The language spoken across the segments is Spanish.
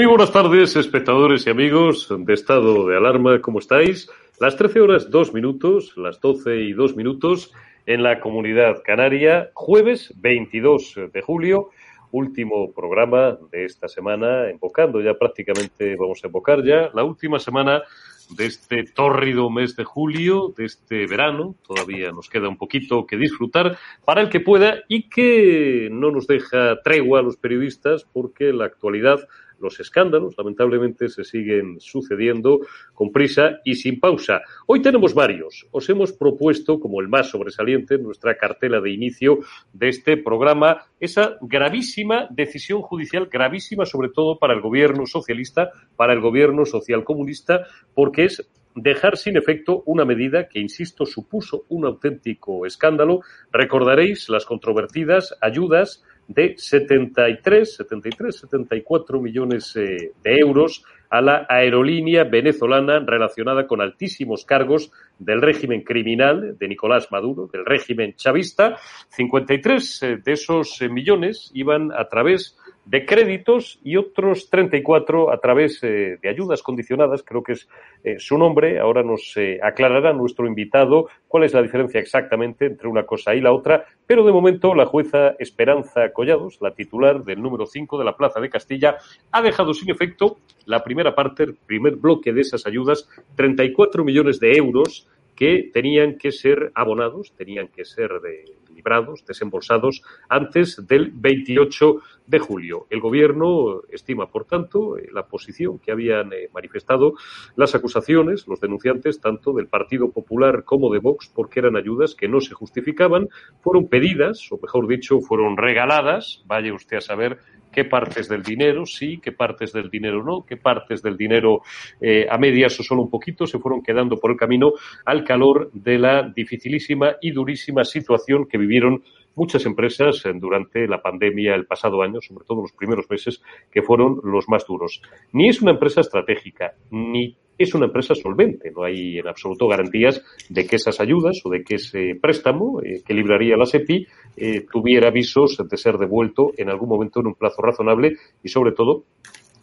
Muy buenas tardes, espectadores y amigos de estado de alarma, ¿cómo estáis? Las 13 horas 2 minutos, las 12 y 2 minutos en la comunidad canaria, jueves 22 de julio, último programa de esta semana, invocando ya prácticamente, vamos a invocar ya la última semana de este tórrido mes de julio, de este verano. Todavía nos queda un poquito que disfrutar para el que pueda y que no nos deja tregua a los periodistas porque la actualidad los escándalos, lamentablemente, se siguen sucediendo con prisa y sin pausa. Hoy tenemos varios. Os hemos propuesto, como el más sobresaliente, en nuestra cartela de inicio de este programa, esa gravísima decisión judicial, gravísima sobre todo para el gobierno socialista, para el gobierno socialcomunista, porque es dejar sin efecto una medida que, insisto, supuso un auténtico escándalo. Recordaréis las controvertidas ayudas de 73, 73, 74 millones eh, de euros a la aerolínea venezolana relacionada con altísimos cargos del régimen criminal de Nicolás Maduro, del régimen chavista. 53 eh, de esos eh, millones iban a través de créditos y otros 34 a través eh, de ayudas condicionadas, creo que es eh, su nombre. Ahora nos eh, aclarará nuestro invitado cuál es la diferencia exactamente entre una cosa y la otra, pero de momento la jueza Esperanza Collados, la titular del número 5 de la Plaza de Castilla, ha dejado sin efecto la primera parte, el primer bloque de esas ayudas, 34 millones de euros que tenían que ser abonados, tenían que ser de, librados, desembolsados antes del 28 de julio. El Gobierno estima, por tanto, eh, la posición que habían eh, manifestado las acusaciones, los denunciantes, tanto del Partido Popular como de Vox, porque eran ayudas que no se justificaban, fueron pedidas, o mejor dicho, fueron regaladas, vaya usted a saber qué partes del dinero sí, qué partes del dinero no, qué partes del dinero eh, a medias o solo un poquito se fueron quedando por el camino al calor de la dificilísima y durísima situación que vivieron muchas empresas durante la pandemia el pasado año, sobre todo los primeros meses, que fueron los más duros. Ni es una empresa estratégica, ni es una empresa solvente. No hay en absoluto garantías de que esas ayudas o de que ese préstamo eh, que libraría la SEPI eh, tuviera avisos de ser devuelto en algún momento en un plazo razonable y, sobre todo,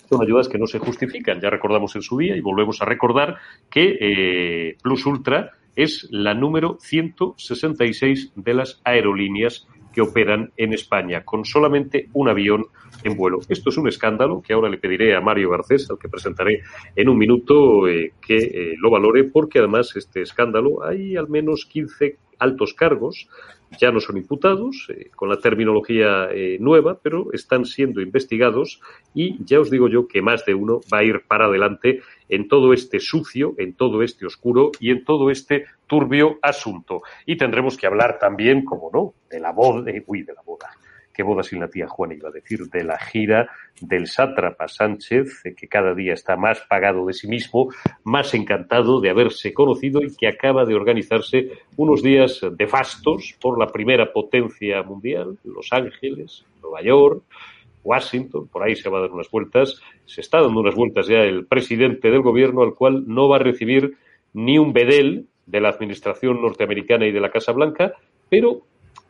son ayudas que no se justifican. Ya recordamos en su día y volvemos a recordar que eh, Plus Ultra es la número 166 de las aerolíneas que operan en España, con solamente un avión en vuelo. Esto es un escándalo que ahora le pediré a Mario Garcés, al que presentaré en un minuto, eh, que eh, lo valore, porque además este escándalo hay al menos 15 altos cargos ya no son imputados eh, con la terminología nueva, pero están siendo investigados y ya os digo yo que más de uno va a ir para adelante en todo este sucio, en todo este oscuro y en todo este turbio asunto. Y tendremos que hablar también, como no, de la boda, uy, de la boda, qué boda sin la tía Juana iba a decir, de la gira del sátrapa Sánchez, eh, que cada día está más pagado de sí mismo, más encantado de haberse conocido y que acaba de organizarse unos días de fastos por la primera potencia mundial, Los Ángeles, Nueva York, Washington, por ahí se va a dar unas vueltas, se está dando unas vueltas ya el presidente del gobierno, al cual no va a recibir ni un bedel de la administración norteamericana y de la Casa Blanca, pero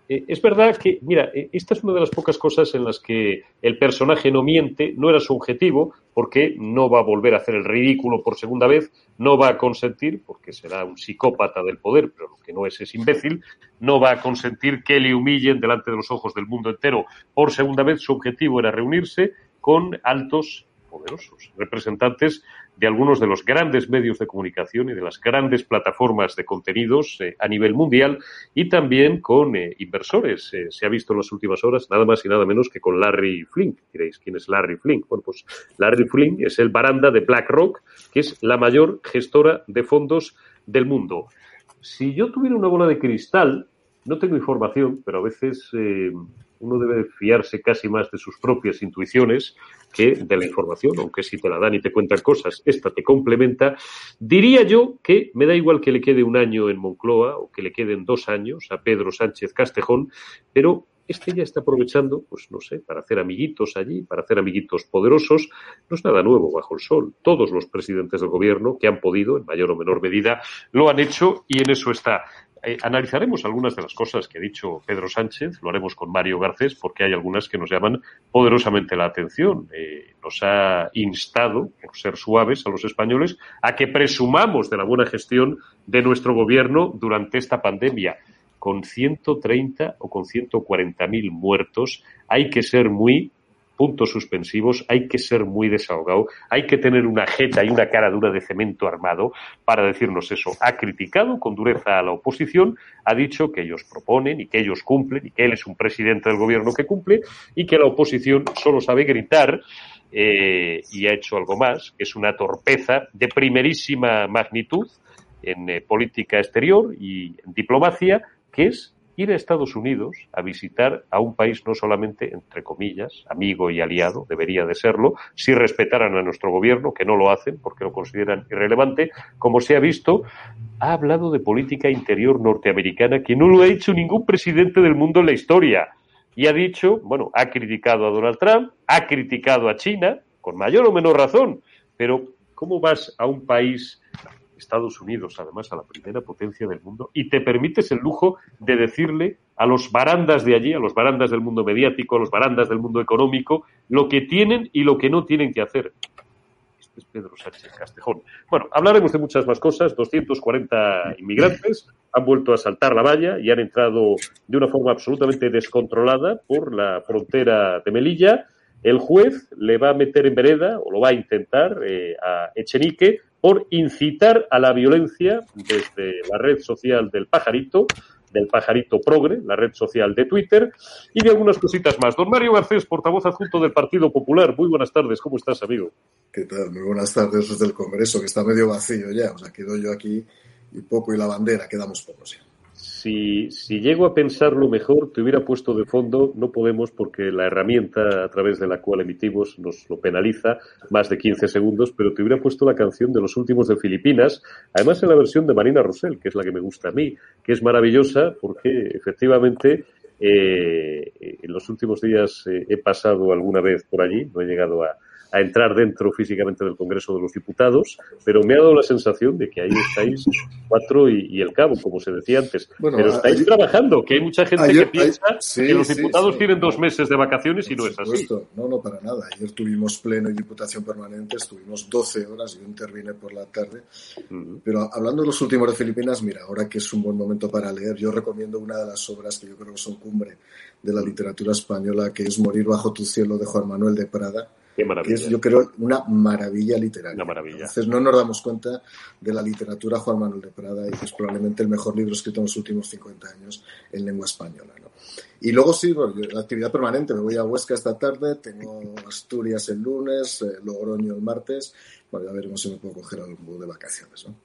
eh, es verdad que, mira, eh, esta es una de las pocas cosas en las que el personaje no miente, no era su objetivo, porque no va a volver a hacer el ridículo por segunda vez, no va a consentir, porque será un psicópata del poder, pero lo que no es es imbécil, no va a consentir que le humillen delante de los ojos del mundo entero por segunda vez. Su objetivo era reunirse con altos poderosos representantes de algunos de los grandes medios de comunicación y de las grandes plataformas de contenidos eh, a nivel mundial y también con eh, inversores. Eh, se ha visto en las últimas horas nada más y nada menos que con Larry Flink. Diréis, ¿quién es Larry Flink? Bueno, pues Larry Flink es el baranda de BlackRock, que es la mayor gestora de fondos del mundo. Si yo tuviera una bola de cristal, no tengo información, pero a veces uno debe fiarse casi más de sus propias intuiciones que de la información, aunque si te la dan y te cuentan cosas, esta te complementa. Diría yo que me da igual que le quede un año en Moncloa o que le queden dos años a Pedro Sánchez Castejón, pero este ya está aprovechando, pues no sé, para hacer amiguitos allí, para hacer amiguitos poderosos. No es nada nuevo bajo el sol. Todos los presidentes del gobierno que han podido, en mayor o menor medida, lo han hecho y en eso está. Eh, analizaremos algunas de las cosas que ha dicho Pedro Sánchez, lo haremos con Mario Garcés, porque hay algunas que nos llaman poderosamente la atención. Eh, nos ha instado, por ser suaves a los españoles, a que presumamos de la buena gestión de nuestro gobierno durante esta pandemia. Con 130 o con 140 mil muertos, hay que ser muy puntos suspensivos, hay que ser muy desahogado, hay que tener una jeta y una cara dura de cemento armado para decirnos eso. Ha criticado con dureza a la oposición, ha dicho que ellos proponen y que ellos cumplen y que él es un presidente del gobierno que cumple y que la oposición solo sabe gritar eh, y ha hecho algo más, que es una torpeza de primerísima magnitud en eh, política exterior y en diplomacia, que es ir a Estados Unidos a visitar a un país no solamente, entre comillas, amigo y aliado, debería de serlo, si respetaran a nuestro gobierno, que no lo hacen porque lo consideran irrelevante, como se ha visto, ha hablado de política interior norteamericana que no lo ha hecho ningún presidente del mundo en la historia. Y ha dicho, bueno, ha criticado a Donald Trump, ha criticado a China, con mayor o menor razón, pero ¿cómo vas a un país Estados Unidos, además a la primera potencia del mundo, y te permites el lujo de decirle a los barandas de allí, a los barandas del mundo mediático, a los barandas del mundo económico, lo que tienen y lo que no tienen que hacer. Este es Pedro Sánchez Castejón. Bueno, hablaremos de muchas más cosas. 240 inmigrantes han vuelto a saltar la valla y han entrado de una forma absolutamente descontrolada por la frontera de Melilla. El juez le va a meter en vereda, o lo va a intentar, eh, a Echenique por incitar a la violencia desde la red social del pajarito, del pajarito progre, la red social de Twitter, y de algunas cositas más. Don Mario Garcés, portavoz adjunto del Partido Popular. Muy buenas tardes, ¿cómo estás, amigo? ¿Qué tal? Muy buenas tardes desde el Congreso, que está medio vacío ya. O sea, quedo yo aquí y poco y la bandera, quedamos pocos ya si, si llego a pensarlo mejor, te hubiera puesto de fondo, no podemos porque la herramienta a través de la cual emitimos nos lo penaliza más de 15 segundos, pero te hubiera puesto la canción de los últimos de Filipinas, además en la versión de Marina Rosell, que es la que me gusta a mí, que es maravillosa porque efectivamente eh, en los últimos días eh, he pasado alguna vez por allí, no he llegado a, a entrar dentro físicamente del Congreso de los Diputados, pero me ha dado la sensación de que ahí estáis cuatro y, el cabo, como se decía antes. pero estáis trabajando, que hay mucha gente que piensa que los diputados tienen dos meses de vacaciones y no es así. No, no, para nada. Ayer tuvimos pleno y diputación permanente, estuvimos 12 horas, yo intervine por la tarde. Pero hablando de los últimos de Filipinas, mira, ahora que es un buen momento para leer, yo recomiendo una de las obras que yo creo que son cumbre de la literatura española, que es Morir bajo tu cielo de Juan Manuel de Prada es, yo creo, una maravilla literaria. Una maravilla. Entonces no nos damos cuenta de la literatura Juan Manuel de Prada y que es probablemente el mejor libro escrito en los últimos 50 años en lengua española. ¿no? Y luego sí, la actividad permanente. Me voy a Huesca esta tarde, tengo Asturias el lunes, eh, Logroño el martes. Bueno, ya veremos si me puedo coger algo de vacaciones. ¿no?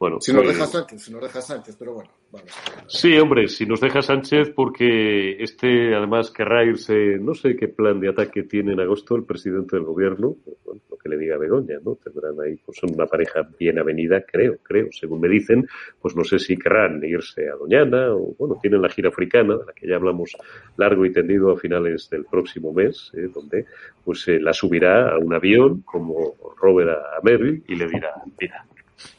Bueno, si nos pues deja Sánchez, si nos deja Sánchez, pero bueno, vamos. Sí, hombre, si nos deja Sánchez, porque este además querrá irse, no sé qué plan de ataque tiene en agosto el presidente del gobierno, lo que le diga Begoña, ¿no? Tendrán ahí, pues son una pareja bien avenida, creo, creo, según me dicen, pues no sé si querrán irse a Doñana o, bueno, tienen la gira africana, de la que ya hablamos largo y tendido a finales del próximo mes, ¿eh? donde pues eh, la subirá a un avión como Robert a Merrill y le dirá, mira,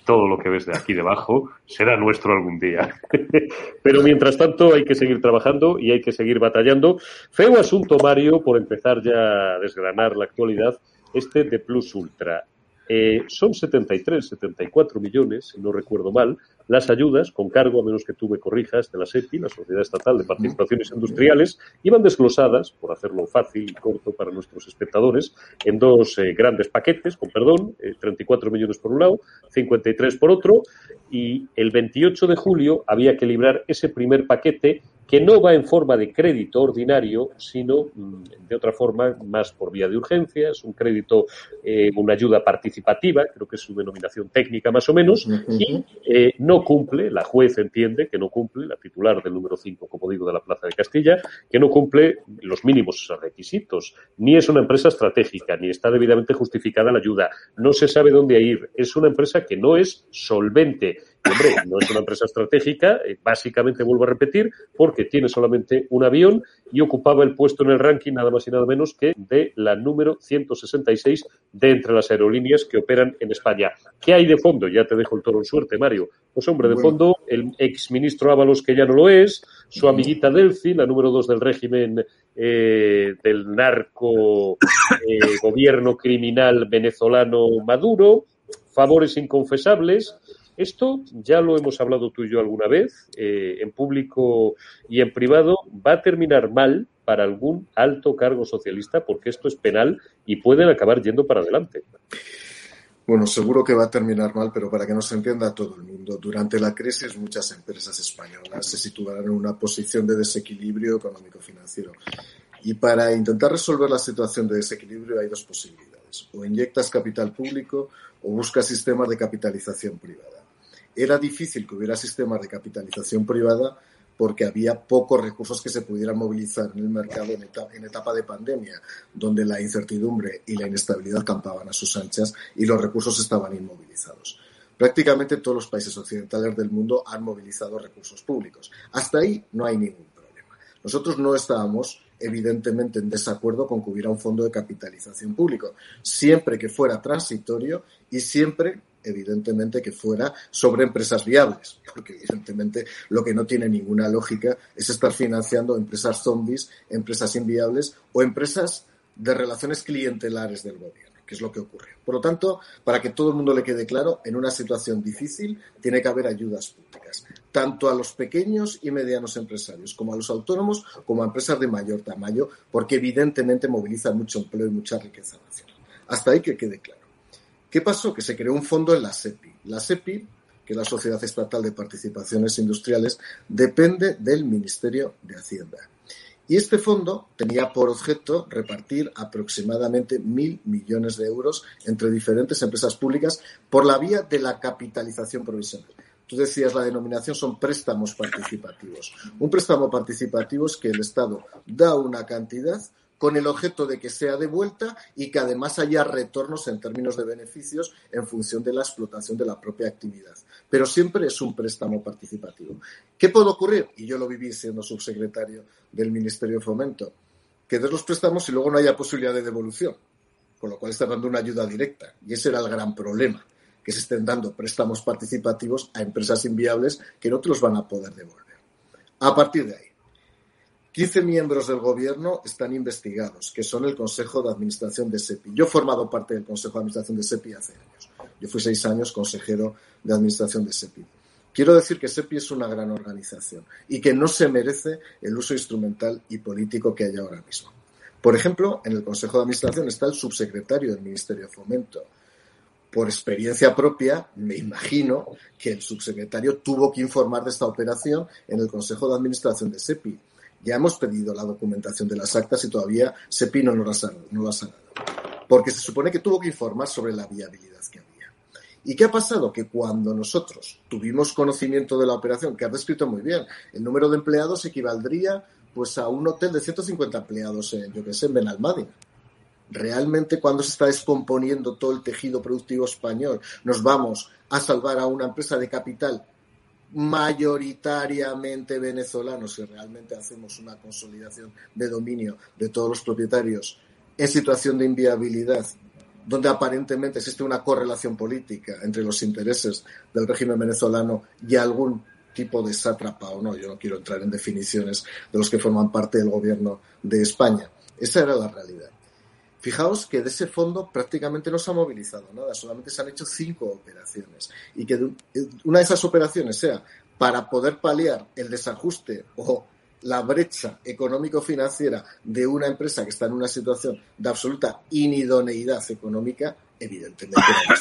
todo lo que ves de aquí debajo será nuestro algún día. Pero mientras tanto hay que seguir trabajando y hay que seguir batallando. Feo asunto, Mario, por empezar ya a desgranar la actualidad, este de Plus Ultra. Eh, son 73, 74 millones, si no recuerdo mal, las ayudas, con cargo, a menos que tú me corrijas, de la SEPI, la Sociedad Estatal de Participaciones Industriales, iban desglosadas, por hacerlo fácil y corto para nuestros espectadores, en dos eh, grandes paquetes, con perdón, 34 eh, millones por un lado, 53 por otro, y el 28 de julio había que librar ese primer paquete que no va en forma de crédito ordinario, sino mm, de otra forma más por vía de urgencia, es un crédito, eh, una ayuda participativa, creo que es su denominación técnica más o menos, y eh, no cumple, la juez entiende que no cumple, la titular del número 5, como digo, de la Plaza de Castilla, que no cumple los mínimos requisitos, ni es una empresa estratégica, ni está debidamente justificada la ayuda, no se sabe dónde ir, es una empresa que no es solvente Hombre, no es una empresa estratégica, eh, básicamente vuelvo a repetir, porque tiene solamente un avión y ocupaba el puesto en el ranking nada más y nada menos que de la número 166 de entre las aerolíneas que operan en España. ¿Qué hay de fondo? Ya te dejo el toro en suerte, Mario. Pues hombre, de fondo, el exministro Ábalos, que ya no lo es, su amiguita Delphi, la número dos del régimen eh, del narco eh, gobierno criminal venezolano Maduro, favores inconfesables, esto ya lo hemos hablado tú y yo alguna vez, eh, en público y en privado, va a terminar mal para algún alto cargo socialista porque esto es penal y pueden acabar yendo para adelante. Bueno, seguro que va a terminar mal, pero para que no se entienda todo el mundo, durante la crisis muchas empresas españolas se situarán en una posición de desequilibrio económico-financiero. Y para intentar resolver la situación de desequilibrio hay dos posibilidades. O inyectas capital público o buscas sistemas de capitalización privada. Era difícil que hubiera sistemas de capitalización privada porque había pocos recursos que se pudieran movilizar en el mercado en etapa, de pandemia, donde la incertidumbre y la inestabilidad campaban a sus anchas y los recursos estaban inmovilizados. Prácticamente todos los países occidentales del mundo han movilizado recursos públicos. Hasta ahí no hay ningún problema. Nosotros no estábamos evidentemente en desacuerdo con que hubiera un fondo de capitalización público, siempre que fuera transitorio y siempre evidentemente que fuera sobre empresas viables, porque evidentemente lo que no tiene ninguna lógica es estar financiando empresas zombies, empresas inviables o empresas de relaciones clientelares del gobierno, que es lo que ocurre. Por lo tanto, para que todo el mundo le quede claro, en una situación difícil tiene que haber ayudas públicas, tanto a los pequeños y medianos empresarios, como a los autónomos, como a empresas de mayor tamaño, porque evidentemente movilizan mucho empleo y mucha riqueza nacional. Hasta ahí que quede claro. ¿Qué pasó? Que se creó un fondo en la SEPI. La SEPI, que es la Sociedad Estatal de Participaciones Industriales, depende del Ministerio de Hacienda. Y este fondo tenía por objeto repartir aproximadamente mil millones de euros entre diferentes empresas públicas por la vía de la capitalización provisional. Tú decías la denominación son préstamos participativos. Un préstamo participativo es que el Estado da una cantidad con el objeto de que sea devuelta y que además haya retornos en términos de beneficios en función de la explotación de la propia actividad. Pero siempre es un préstamo participativo. ¿Qué puede ocurrir? Y yo lo viví siendo subsecretario del Ministerio de Fomento, que des los préstamos y luego no haya posibilidad de devolución, con lo cual está dando una ayuda directa. Y ese era el gran problema, que se estén dando préstamos participativos a empresas inviables que no te los van a poder devolver. A partir de ahí, 15 miembros del gobierno están investigados, que son el Consejo de Administración de SEPI. Yo he formado parte del Consejo de Administración de SEPI hace años. Yo fui seis años consejero de Administración de SEPI. Quiero decir que SEPI es una gran organización y que no se merece el uso instrumental y político que hay ahora mismo. Por ejemplo, en el Consejo de Administración está el subsecretario del Ministerio de Fomento. Por experiencia propia, me imagino que el subsecretario tuvo que informar de esta operación en el Consejo de Administración de SEPI ya hemos pedido la documentación de las actas y todavía Sepino no las ha, no las ha dado. Porque se supone que tuvo que informar sobre la viabilidad que había. ¿Y qué ha pasado? Que cuando nosotros tuvimos conocimiento de la operación, que has descrito muy bien, el número de empleados equivaldría pues a un hotel de 150 empleados en, yo que sé, en Benalmádena realmente cuando se está descomponiendo todo el tejido productivo español, nos vamos a salvar a una empresa de capital mayoritariamente venezolanos, si realmente hacemos una consolidación de dominio de todos los propietarios en situación de inviabilidad, donde aparentemente existe una correlación política entre los intereses del régimen venezolano y algún tipo de sátrapa o no, yo no quiero entrar en definiciones de los que forman parte del gobierno de España. Esa era la realidad. Fijaos que de ese fondo prácticamente no se ha movilizado nada, solamente se han hecho cinco operaciones y que una de esas operaciones sea para poder paliar el desajuste o la brecha económico-financiera de una empresa que está en una situación de absoluta inidoneidad económica, evidentemente no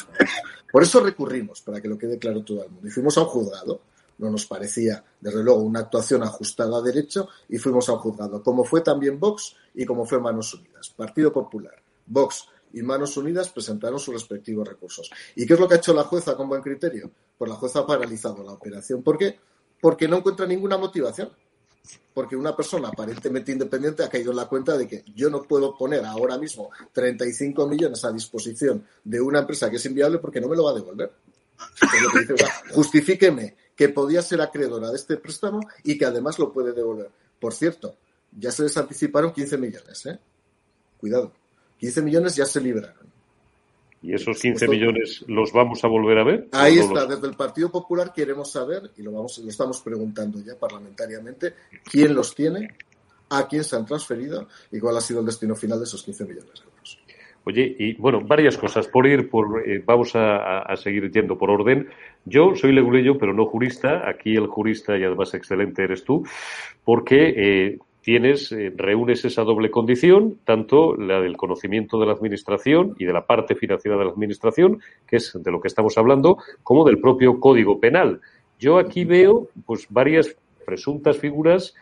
Por eso recurrimos, para que lo quede claro todo el mundo. Y fuimos a un juzgado, no nos parecía, desde luego, una actuación ajustada a derecho, y fuimos a un juzgado, como fue también Vox y como fue Manos Unidas. Partido Popular, Vox y Manos Unidas presentaron sus respectivos recursos. ¿Y qué es lo que ha hecho la jueza con buen criterio? Pues la jueza ha paralizado la operación. ¿Por qué? Porque no encuentra ninguna motivación. Porque una persona aparentemente independiente ha caído en la cuenta de que yo no puedo poner ahora mismo 35 millones a disposición de una empresa que es inviable porque no me lo va a devolver. justifíqueme que podía ser acreedora de este préstamo y que además lo puede devolver. Por cierto, ya se les anticiparon 15 millones. ¿eh? Cuidado, 15 millones ya se libraron. ¿Y esos 15 millones los vamos a volver a ver? Ahí está, desde el Partido Popular queremos saber, y lo, vamos, lo estamos preguntando ya parlamentariamente, quién los tiene, a quién se han transferido y cuál ha sido el destino final de esos 15 millones. Oye, y bueno, varias cosas. Por ir, por, eh, vamos a, seguir yendo por orden. Yo soy leguleyo, pero no jurista. Aquí el jurista y además excelente eres tú, porque eh, tienes, eh, reúnes esa doble condición, tanto la del conocimiento de la administración y de la parte financiera de la administración, que es de lo que estamos hablando, como del propio Código Penal. Yo aquí veo, pues, varias presuntas figuras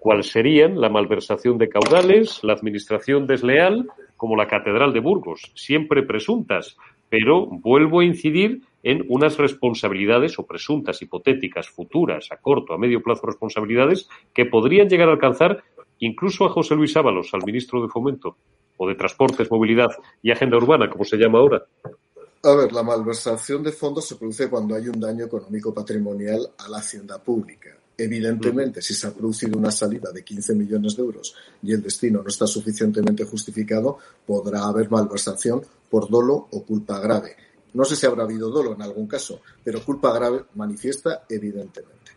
cuál serían la malversación de caudales, la administración desleal, como la Catedral de Burgos, siempre presuntas, pero vuelvo a incidir en unas responsabilidades o presuntas, hipotéticas, futuras, a corto, a medio plazo responsabilidades que podrían llegar a alcanzar incluso a José Luis Ábalos, al ministro de Fomento, o de Transportes, Movilidad y Agenda Urbana, como se llama ahora. A ver, la malversación de fondos se produce cuando hay un daño económico patrimonial a la hacienda pública. Evidentemente, si se ha producido una salida de 15 millones de euros y el destino no está suficientemente justificado, podrá haber malversación por dolo o culpa grave. No sé si habrá habido dolo en algún caso, pero culpa grave manifiesta evidentemente.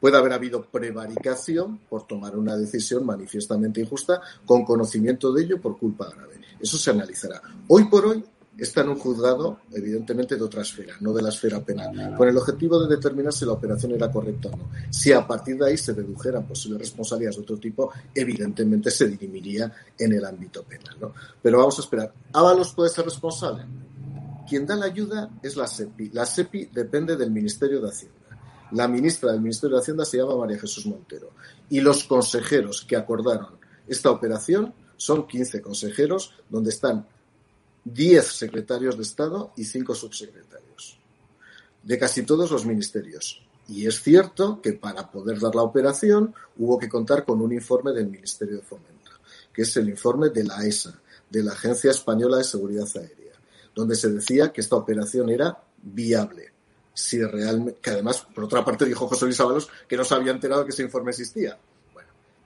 Puede haber habido prevaricación por tomar una decisión manifiestamente injusta con conocimiento de ello por culpa grave. Eso se analizará. Hoy por hoy está en un juzgado, evidentemente, de otra esfera, no de la esfera penal, con el objetivo de determinar si la operación era correcta o no. Si a partir de ahí se dedujeran posibles responsabilidades de otro tipo, evidentemente se dirimiría en el ámbito penal. ¿no? Pero vamos a esperar. ¿Ábalos puede ser responsable? Quien da la ayuda es la SEPI. La SEPI depende del Ministerio de Hacienda. La ministra del Ministerio de Hacienda se llama María Jesús Montero. Y los consejeros que acordaron esta operación son 15 consejeros, donde están 10 secretarios de Estado y 5 subsecretarios, de casi todos los ministerios. Y es cierto que para poder dar la operación hubo que contar con un informe del Ministerio de Fomento, que es el informe de la ESA, de la Agencia Española de Seguridad Aérea, donde se decía que esta operación era viable. Si realmente, que además, por otra parte, dijo José Luis Ábalos que no se había enterado que ese informe existía.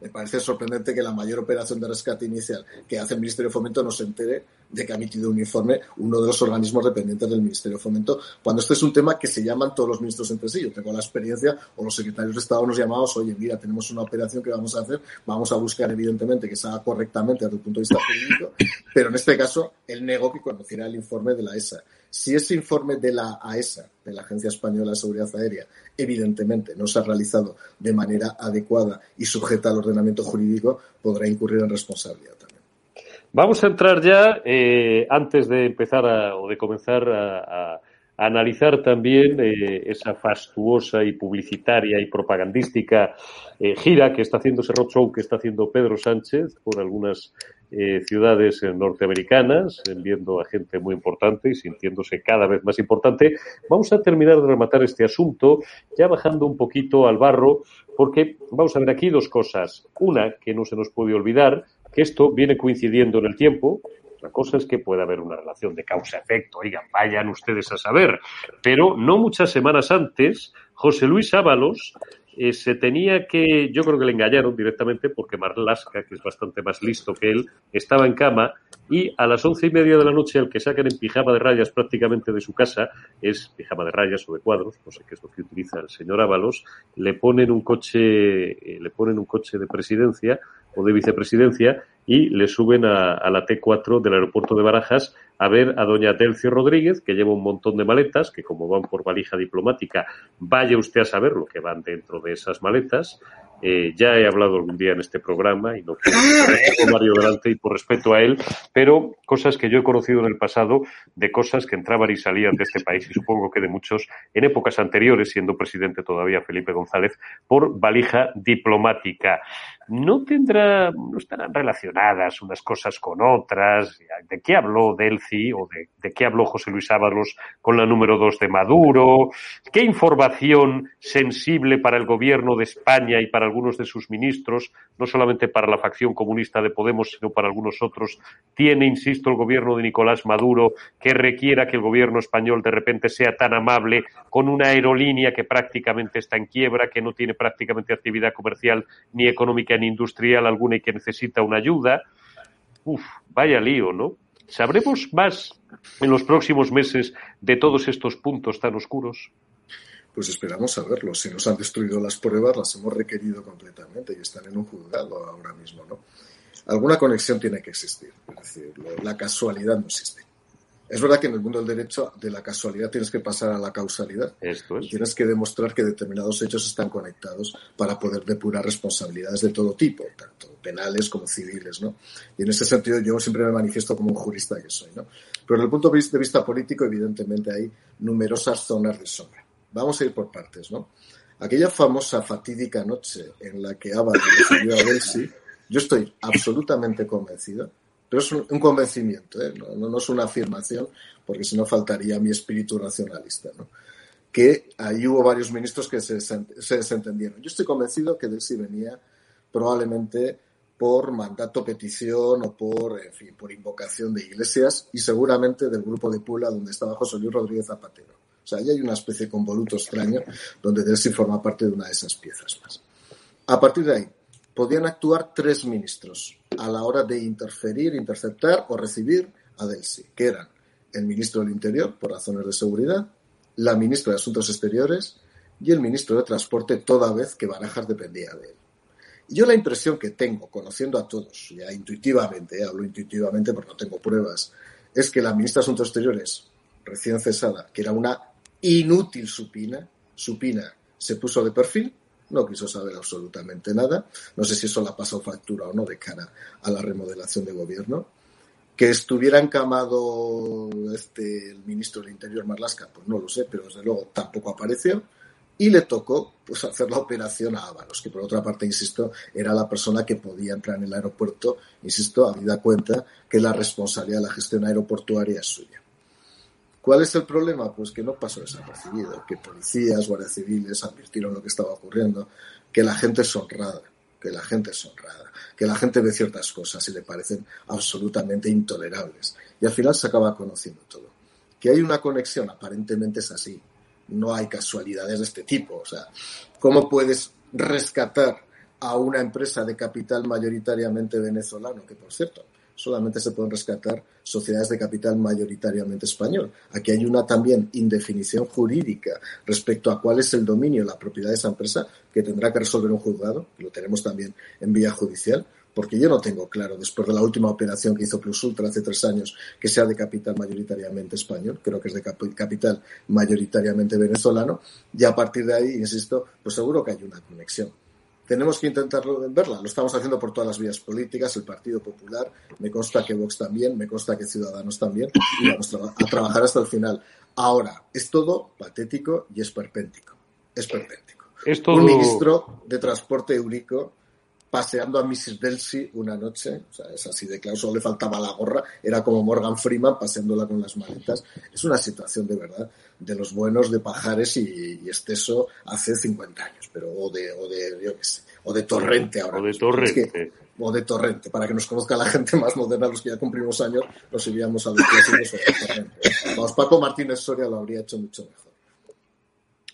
Me parece sorprendente que la mayor operación de rescate inicial que hace el Ministerio de Fomento no se entere de que ha emitido un informe uno de los organismos dependientes del Ministerio de Fomento, cuando este es un tema que se llaman todos los ministros entre sí. Yo tengo la experiencia, o los secretarios de Estado nos llamamos, oye, mira, tenemos una operación que vamos a hacer, vamos a buscar evidentemente que se haga correctamente desde el punto de vista jurídico, pero en este caso él negó que conociera el informe de la ESA. Si ese informe de la AESA, de la Agencia Española de Seguridad Aérea, evidentemente no se ha realizado de manera adecuada y sujeta al ordenamiento jurídico, podrá incurrir en responsabilidad. Vamos a entrar ya, eh, antes de empezar o de comenzar a, analizar también eh, esa fastuosa y publicitaria y propagandística eh, gira que está haciendo ese roadshow que está haciendo Pedro Sánchez por algunas ciudades norteamericanas, viendo a gente muy importante y sintiéndose cada vez más importante. Vamos a terminar de rematar este asunto, ya bajando un poquito al barro, porque vamos a ver aquí dos cosas. Una que no se nos puede olvidar, que esto viene coincidiendo en el tiempo. La cosa es que puede haber una relación de causa-efecto, oigan, vayan ustedes a saber. Pero no muchas semanas antes, José Luis Ábalos eh, se tenía que, yo creo que le engañaron directamente porque Marlaska, que es bastante más listo que él, estaba en cama y a las once y media de la noche el que sacan en pijama de rayas prácticamente de su casa, es pijama de rayas o de cuadros, no sé qué es lo que utiliza el señor Ábalos, le ponen un coche, eh, le ponen un coche de presidencia o de vicepresidencia y le suben a, a, la T4 del aeropuerto de Barajas a ver a doña Delcio Rodríguez, que lleva un montón de maletas, que como van por valija diplomática, vaya usted a saber lo que van dentro de esas maletas, eh, ya he hablado algún día en este programa y no quiero Mario delante y por respeto a él, pero cosas que yo he conocido en el pasado de cosas que entraban y salían de este país y supongo que de muchos en épocas anteriores, siendo presidente todavía Felipe González, por valija diplomática. No tendrá, no estarán relacionadas unas cosas con otras. ¿De qué habló Delci o de, qué habló José Luis Ábalos con la número dos de Maduro? ¿Qué información sensible para el gobierno de España y para algunos de sus ministros, no solamente para la facción comunista de Podemos, sino para algunos otros, tiene, insisto, el gobierno de Nicolás Maduro que requiera que el gobierno español de repente sea tan amable con una aerolínea que prácticamente está en quiebra, que no tiene prácticamente actividad comercial ni económica ni industrial alguna y que necesita una ayuda. Uf, vaya lío, ¿no? ¿Sabremos más en los próximos meses de todos estos puntos tan oscuros? Pues esperamos saberlo. Si nos han destruido las pruebas, las hemos requerido completamente y están en un juzgado ahora mismo, ¿no? Alguna conexión tiene que existir. Es decir, la casualidad no existe. Es verdad que en el mundo del derecho de la casualidad tienes que pasar a la causalidad. Esto es. Tienes que demostrar que determinados hechos están conectados para poder depurar responsabilidades de todo tipo, tanto penales como civiles, ¿no? Y en ese sentido yo siempre me manifiesto como un jurista que soy, ¿no? Pero desde el punto de vista político, evidentemente hay numerosas zonas de sombra. Vamos a ir por partes, ¿no? Aquella famosa fatídica noche en la que Ava recibió a Delsi, yo estoy absolutamente convencido pero es un, convencimiento, ¿eh? no, es una afirmación, porque si no faltaría mi espíritu racionalista. ¿no? Que ahí hubo varios ministros que se, desentendieron. Yo estoy convencido que Delsi venía probablemente por mandato, petición o por, en fin, por invocación de iglesias y seguramente del grupo de Pula donde estaba José Luis Rodríguez Zapatero. O sea, ahí hay una especie de convoluto extraño donde Delsi forma parte de una de esas piezas más. A partir de ahí, podían actuar tres ministros a la hora de interferir, interceptar o recibir a Delsi, que eran el ministro del Interior, por razones de seguridad, la ministra de Asuntos Exteriores y el ministro de Transporte, toda vez que Barajas dependía de él. Y yo la impresión que tengo, conociendo a todos, ya intuitivamente, eh, hablo intuitivamente porque no tengo pruebas, es que la ministra de Asuntos Exteriores, recién cesada, que era una inútil supina, supina se puso de perfil no quiso saber absolutamente nada. No sé si eso la pasado factura o no de cara a la remodelación de gobierno. Que estuviera encamado este, el ministro del Interior Marlasca, pues no lo sé, pero desde luego tampoco apareció. Y le tocó pues, hacer la operación a Ábalos, que por otra parte, insisto, era la persona que podía entrar en el aeropuerto, insisto, habida cuenta que la responsabilidad de la gestión aeroportuaria es suya. ¿Cuál es el problema? Pues que no pasó desapercibido, que policías, guardias civiles advirtieron lo que estaba ocurriendo, que la gente es honrada, que la gente es honrada, que la gente ve ciertas cosas y le parecen absolutamente intolerables. Y al final se acaba conociendo todo. Que hay una conexión, aparentemente es así. No hay casualidades de este tipo. O sea, ¿cómo puedes rescatar a una empresa de capital mayoritariamente venezolano? Que por cierto, solamente se pueden rescatar sociedades de capital mayoritariamente español. Aquí hay una también indefinición jurídica respecto a cuál es el dominio, la propiedad de esa empresa que tendrá que resolver un juzgado, lo tenemos también en vía judicial, porque yo no tengo claro, después de la última operación que hizo Plus Ultra hace tres años, que sea de capital mayoritariamente español, creo que es de capital mayoritariamente venezolano, y a partir de ahí, insisto, pues seguro que hay una conexión tenemos que intentar verla. Lo estamos haciendo por todas las vías políticas, el Partido Popular, me consta que Vox también, me consta que Ciudadanos también, y vamos a trabajar hasta el final. Ahora, es todo patético y esperpéntico. Esperpéntico. Es Un ministro de Transporte Eurico paseando a Mrs. Delcy una noche, o sea, es así de claro, solo le faltaba la gorra, era como Morgan Freeman paseándola con las maletas. Es una situación de verdad de los buenos de Pajares y, y Esteso hace 50 años, pero o de, o de, yo qué sé, o de Torrente ahora. O de Torrente. o de Torrente, para que nos conozca la gente más moderna, los que ya cumplimos años, nos iríamos a los clásicos o de Torrente. Vamos, Paco Martínez Soria lo habría hecho mucho mejor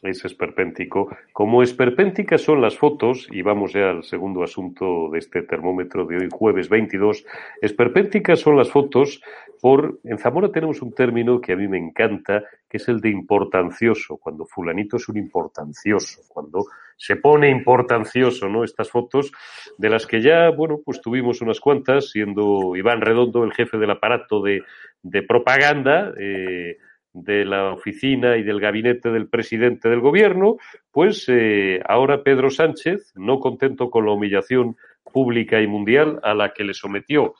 es esperpéntico. Como esperpénticas son las fotos, y vamos ya al segundo asunto de este termómetro de hoy, jueves 22, esperpénticas son las fotos por, en Zamora tenemos un término que a mí me encanta, que es el de importancioso, cuando fulanito es un importancioso, cuando se pone importancioso, ¿no? Estas fotos de las que ya, bueno, pues tuvimos unas cuantas, siendo Iván Redondo el jefe del aparato de, de propaganda, eh, de la oficina y del gabinete del presidente del gobierno, pues eh, ahora Pedro Sánchez, no contento con la humillación pública y mundial a la que le sometió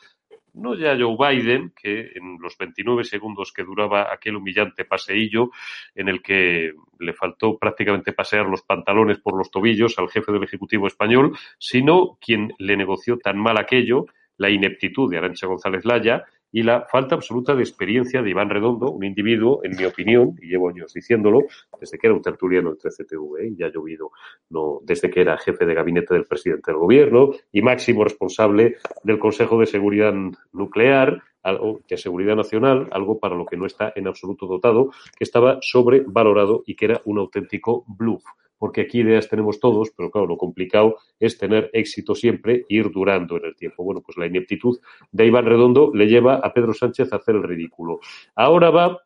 no ya Joe Biden, que en los 29 segundos que duraba aquel humillante paseillo en el que le faltó prácticamente pasear los pantalones por los tobillos al jefe del Ejecutivo español, sino quien le negoció tan mal aquello, la ineptitud de Arancha González Laya, y la falta absoluta de experiencia de Iván Redondo, un individuo, en mi opinión, y llevo años diciéndolo, desde que era un tertuliano del 13TV, ¿eh? ya ha llovido, no, desde que era jefe de gabinete del presidente del gobierno y máximo responsable del Consejo de Seguridad Nuclear, de seguridad nacional, algo para lo que no está en absoluto dotado, que estaba sobrevalorado y que era un auténtico bluff porque aquí ideas tenemos todos, pero claro, lo complicado es tener éxito siempre e ir durando en el tiempo. Bueno, pues la ineptitud de Iván Redondo le lleva a Pedro Sánchez a hacer el ridículo. Ahora va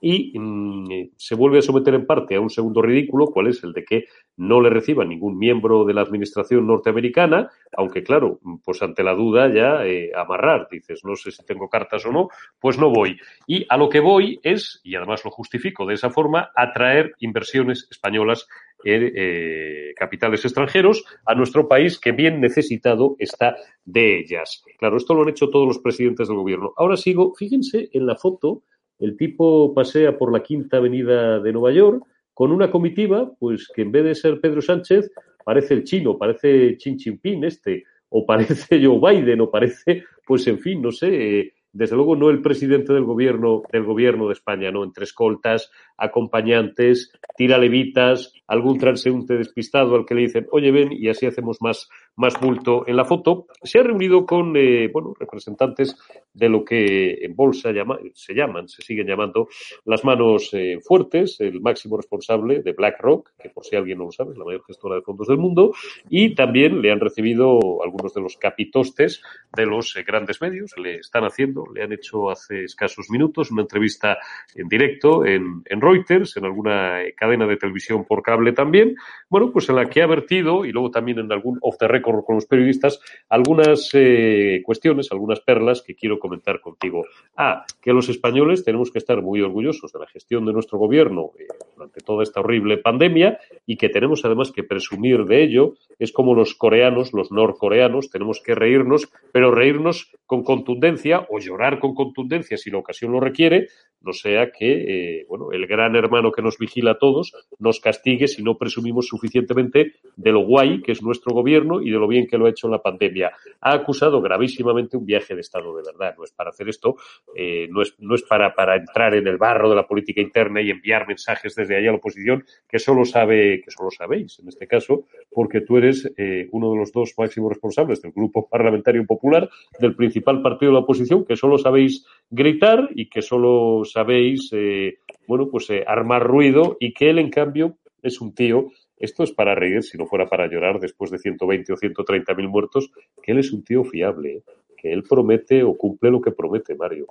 y mm, se vuelve a someter en parte a un segundo ridículo, cuál es el de que no le reciba ningún miembro de la administración norteamericana, aunque claro, pues ante la duda ya eh, amarrar, dices, no sé si tengo cartas o no, pues no voy. Y a lo que voy es, y además lo justifico de esa forma, atraer inversiones españolas eh, capitales extranjeros a nuestro país, que bien necesitado está de ellas. Claro, esto lo han hecho todos los presidentes del gobierno. Ahora sigo, fíjense en la foto el tipo pasea por la Quinta Avenida de Nueva York con una comitiva, pues que en vez de ser Pedro Sánchez, parece el chino, parece Xi Jinping este, o parece Joe Biden, o parece, pues en fin, no sé, desde luego no el presidente del gobierno del gobierno de España, no entre escoltas, acompañantes, tiralevitas, algún transeúnte despistado al que le dicen, oye, ven, y así hacemos más, más bulto en la foto. Se ha reunido con, eh, bueno, representantes de lo que en bolsa llama, se llaman, se siguen llamando las manos eh, fuertes, el máximo responsable de BlackRock, que por si alguien no lo sabe, es la mayor gestora de fondos del mundo, y también le han recibido algunos de los capitostes de los eh, grandes medios, le están haciendo, le han hecho hace escasos minutos una entrevista en directo en, en Reuters, en alguna cadena de televisión por cable también, bueno, pues en la que ha vertido, y luego también en algún off the record con los periodistas, algunas eh, cuestiones, algunas perlas que quiero comentar contigo. Ah, que los españoles tenemos que estar muy orgullosos de la gestión de nuestro gobierno eh, durante toda esta horrible pandemia y que tenemos además que presumir de ello. Es como los coreanos, los norcoreanos, tenemos que reírnos, pero reírnos con contundencia o llorar con contundencia si la ocasión lo requiere, no sea que, eh, bueno, el gran hermano que nos vigila a todos nos castigue si no presumimos suficientemente de lo guay que es nuestro gobierno y de lo bien que lo ha hecho en la pandemia. Ha acusado gravísimamente un viaje de Estado de verdad. No es para hacer esto, eh, no es, no es para, para entrar en el barro de la política interna y enviar mensajes desde allá a la oposición, que solo sabe, que solo sabéis en este caso, porque tú eres eh, uno de los dos máximos responsables del Grupo Parlamentario Popular, del principal partido de la oposición, que solo sabéis gritar y que solo sabéis eh, bueno, pues eh, armar ruido y que él, en cambio, es un tío, esto es para reír, si no fuera para llorar después de 120 o 130 mil muertos, que él es un tío fiable, ¿eh? que él promete o cumple lo que promete, Mario.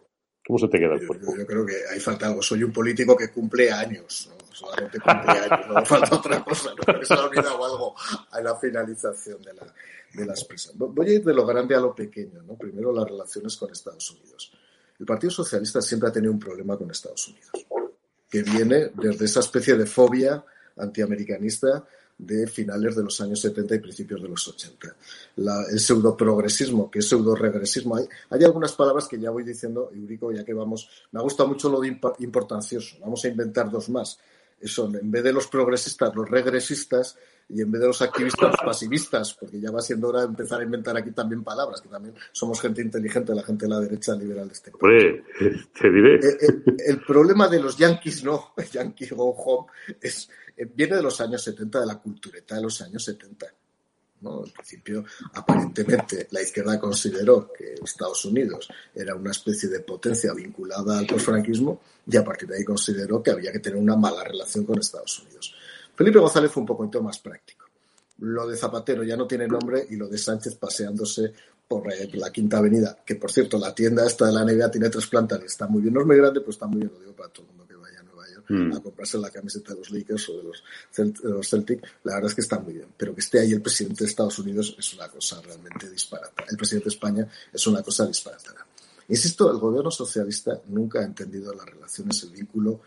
¿Cómo se te queda el cuerpo? Yo, creo que hay falta algo. Soy un político que cumple años, ¿no? solamente cumple años, no falta otra cosa, ¿no? se ha olvidado algo a la finalización de, la, de las prisas. Voy a ir de lo grande a lo pequeño, ¿no? Primero las relaciones con Estados Unidos. El Partido Socialista siempre ha tenido un problema con Estados Unidos que viene desde esa especie de fobia antiamericanista de finales de los años 70 y principios de los 80. La, el pseudoprogresismo, que es pseudo-regresismo. Hay, hay, algunas palabras que ya voy diciendo, Eurico, ya que vamos, me ha gustado mucho lo de importancioso. Vamos a inventar dos más. Son, en vez de los progresistas, los regresistas, y en vez de los activistas, los pasivistas, porque ya va siendo hora de empezar a inventar aquí también palabras, que también somos gente inteligente, la gente de la derecha liberal de este país. te diré. Eh, eh, el, problema de los yankees, no, Yankee go home, es, eh, viene de los años 70, de la cultureta de los años 70. En principio, aparentemente, la izquierda consideró que Estados Unidos era una especie de potencia vinculada al posfranquismo y a partir de ahí consideró que había que tener una mala relación con Estados Unidos. Felipe González fue un poquito más práctico. Lo de Zapatero ya no tiene nombre y lo de Sánchez paseándose por eh, la Quinta Avenida, que por cierto, la tienda esta de la NBA tiene tres plantas y está muy bien. No es muy grande, pero está muy bien, lo digo para todo el mundo que vaya a Nueva York mm. a comprarse la camiseta de los Lakers o de los, de los Celtic. La verdad es que está muy bien. Pero que esté ahí el presidente de Estados Unidos es una cosa realmente disparata. El presidente de España es una cosa disparatada. Insisto, el gobierno socialista nunca ha entendido las relaciones, el vínculo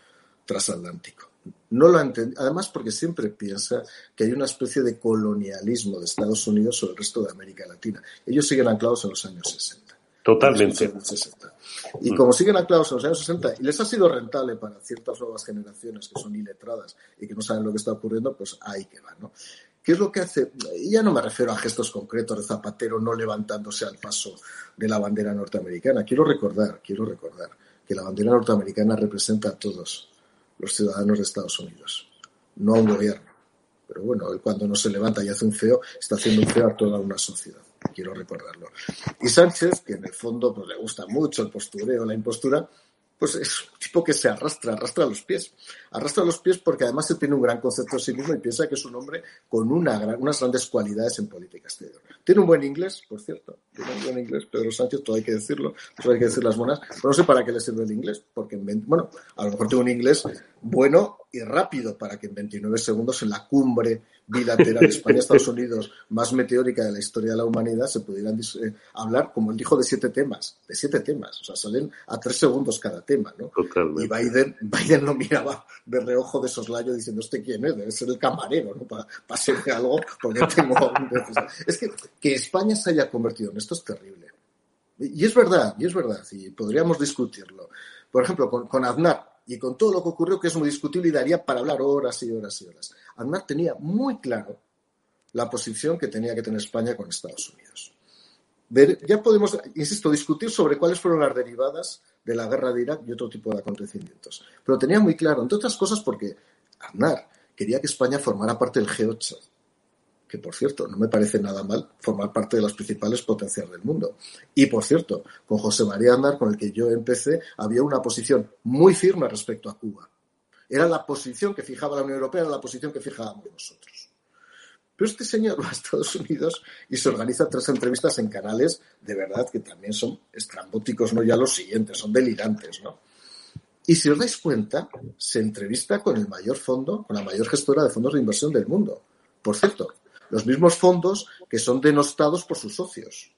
transatlántico no lo además porque siempre piensa que hay una especie de colonialismo de Estados Unidos sobre el resto de América Latina. Ellos siguen anclados en los años 60. Totalmente. Y como siguen anclados en los años 60 y les ha sido rentable para ciertas nuevas generaciones que son iletradas y que no saben lo que está ocurriendo, pues ahí que van, ¿no? ¿Qué es lo que hace? Y ya no me refiero a gestos concretos de Zapatero no levantándose al paso de la bandera norteamericana. Quiero recordar, quiero recordar que la bandera norteamericana representa a todos los ciudadanos de Estados Unidos, no a un gobierno. Pero bueno, él cuando no se levanta y hace un feo, está haciendo un feo a toda una sociedad. Quiero recordarlo. Y Sánchez, que en el fondo pues, le gusta mucho el postureo, la impostura, pues es un tipo que se arrastra, arrastra los pies. Arrastra los pies porque además se tiene un gran concepto de sí mismo y piensa que es un hombre con una unas grandes cualidades en política exterior. Tiene un buen inglés, por cierto. Tiene un buen inglés, Pedro Sánchez, todo hay que decirlo, todo hay que decir las buenas. Pero no sé para qué le sirve el inglés, porque, bueno, a lo mejor tiene un inglés bueno y rápido para que en 29 segundos en la cumbre bilateral España-Estados Unidos más meteórica de la historia de la humanidad se pudieran eh, hablar, como él dijo, de siete temas, de siete temas, o sea, salen a tres segundos cada tema, ¿no? Y Biden, Biden lo miraba de reojo de soslayo diciendo, ¿este quién es? Debe ser el camarero, ¿no? Para pa algo, porque tengo Es que que España se haya convertido en esto es terrible. Y es verdad, y es verdad, y podríamos discutirlo. Por ejemplo, con, con Aznar, y con todo lo que ocurrió, que es muy discutible y daría para hablar horas y horas y horas. Aznar tenía muy claro la posición que tenía que tener España con Estados Unidos. ya podemos, insisto, discutir sobre cuáles fueron las derivadas de la guerra de Irak y otro tipo de acontecimientos. Pero tenía muy claro, entre otras cosas, porque Aznar quería que España formara parte del G8 que por cierto, no me parece nada mal formar parte de las principales potencias del mundo. Y por cierto, con José María Andar, con el que yo empecé, había una posición muy firme respecto a Cuba. Era la posición que fijaba la Unión Europea, era la posición que fijábamos nosotros. Pero este señor va a Estados Unidos y se organiza tres entrevistas en canales de verdad que también son estrambóticos, no ya los siguientes, son delirantes, ¿no? Y si os dais cuenta, se entrevista con el mayor fondo, con la mayor gestora de fondos de inversión del mundo. Por cierto, los mismos fondos que son denostados por sus socios.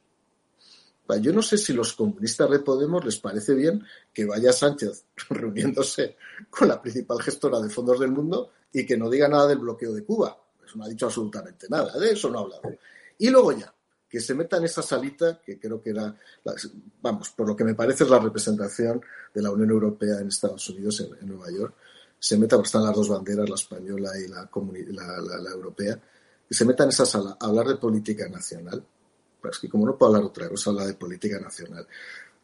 Yo no sé si los comunistas de Podemos les parece bien que vaya Sánchez reuniéndose con la principal gestora de fondos del mundo y que no diga nada del bloqueo de Cuba. Eso no ha dicho absolutamente nada, de eso no ha hablado. Y luego ya, que se meta en esa salita, que creo que era, vamos, por lo que me parece es la representación de la Unión Europea en Estados Unidos, en, Nueva York, se meta, porque están las dos banderas, la española y la, la europea, se meta en esa sala a hablar de política nacional, pues que como no puedo hablar otra cosa, habla de política nacional.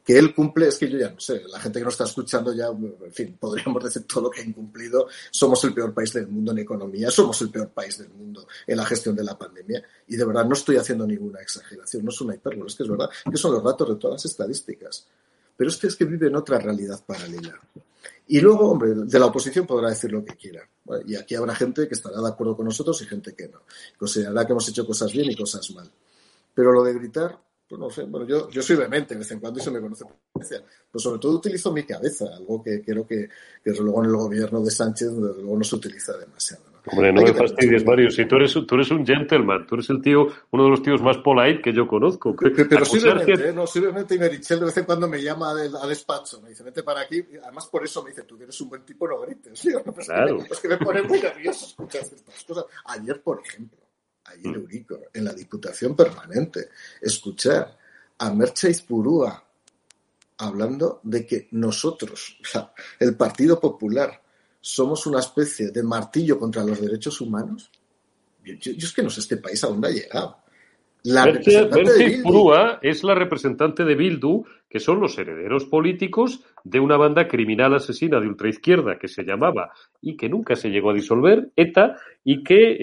Que él cumple, es que yo ya no sé, la gente que nos está escuchando ya, en fin, podríamos decir todo lo que ha incumplido. Somos el peor país del mundo en economía, somos el peor país del mundo en la gestión de la pandemia. Y de verdad no estoy haciendo ninguna exageración, no es una hipérbole, es que es verdad que son los datos de todas las estadísticas. Pero este es que vive en otra realidad paralela. Y luego, hombre, de la oposición podrá decir lo que quiera. Y aquí habrá gente que estará de acuerdo con nosotros y gente que no. Considerará que hemos hecho cosas bien y cosas mal. Pero lo de gritar, pues no sé, bueno, yo, yo soy vehemente de vez en cuando y se me conoce por Pues sobre todo utilizo mi cabeza, algo que creo que, que luego en el gobierno de Sánchez luego no se utiliza demasiado. Hombre, no me fastidies, Mario. Si tú eres, tú eres un gentleman, tú eres el tío, uno de los tíos más polite que yo conozco. Pero, simplemente, ¿eh? no, simplemente y Merichel de vez en cuando me llama a despacho, me dice, vete para aquí. además, por eso me dice, tú eres un buen tipo, no grites. claro. Es que me pone muy nervioso escuchar estas cosas. Ayer, por ejemplo, ayer, mm. Eurico, en la Diputación Permanente, escuchar a Merche Purúa hablando de que nosotros, o sea, el Partido Popular, somos una especie de martillo contra los derechos humanos. Yo, es que no sé este país a dónde ha llegado. La representante Purúa es la representante de Bildu, que son los herederos políticos de una banda criminal asesina de ultraizquierda que se llamaba y que nunca se llegó a disolver, ETA, y que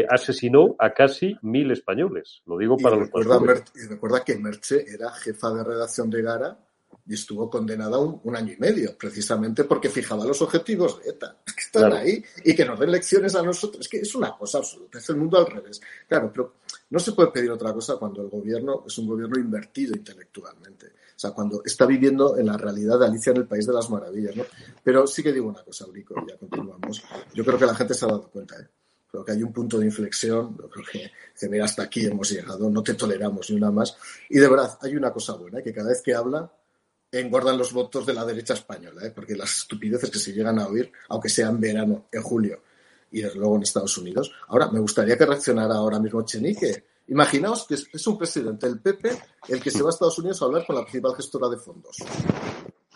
eh, asesinó a casi mil españoles. Lo digo para los recuerda, Y recuerda que Merche era jefa de redacción de Gara y estuvo condenada un, un, año y medio, precisamente porque fijaba los objetivos de ETA, que están ahí y que nos den lecciones a nosotros. Es que es una cosa absoluta, es el mundo al revés. Claro, pero no se puede pedir otra cosa cuando el gobierno es un gobierno invertido intelectualmente. O sea, cuando está viviendo en la realidad de Alicia en el País de las Maravillas, ¿no? Pero sí que digo una cosa, Aurico, ya continuamos. Yo creo que la gente se ha dado cuenta, ¿eh? Creo que hay un punto de inflexión, creo que, que mira, hasta aquí hemos llegado, no te toleramos ni una más. Y de verdad, hay una cosa buena, que cada vez que habla, engordan los votos de la derecha española, ¿eh? porque las estupideces que se llegan a oír, aunque sea en verano, en julio, y desde luego en Estados Unidos. Ahora, me gustaría que reaccionara ahora mismo Chenique, Imaginaos que es, un presidente del PP el que se va a Estados Unidos a hablar con la principal gestora de fondos.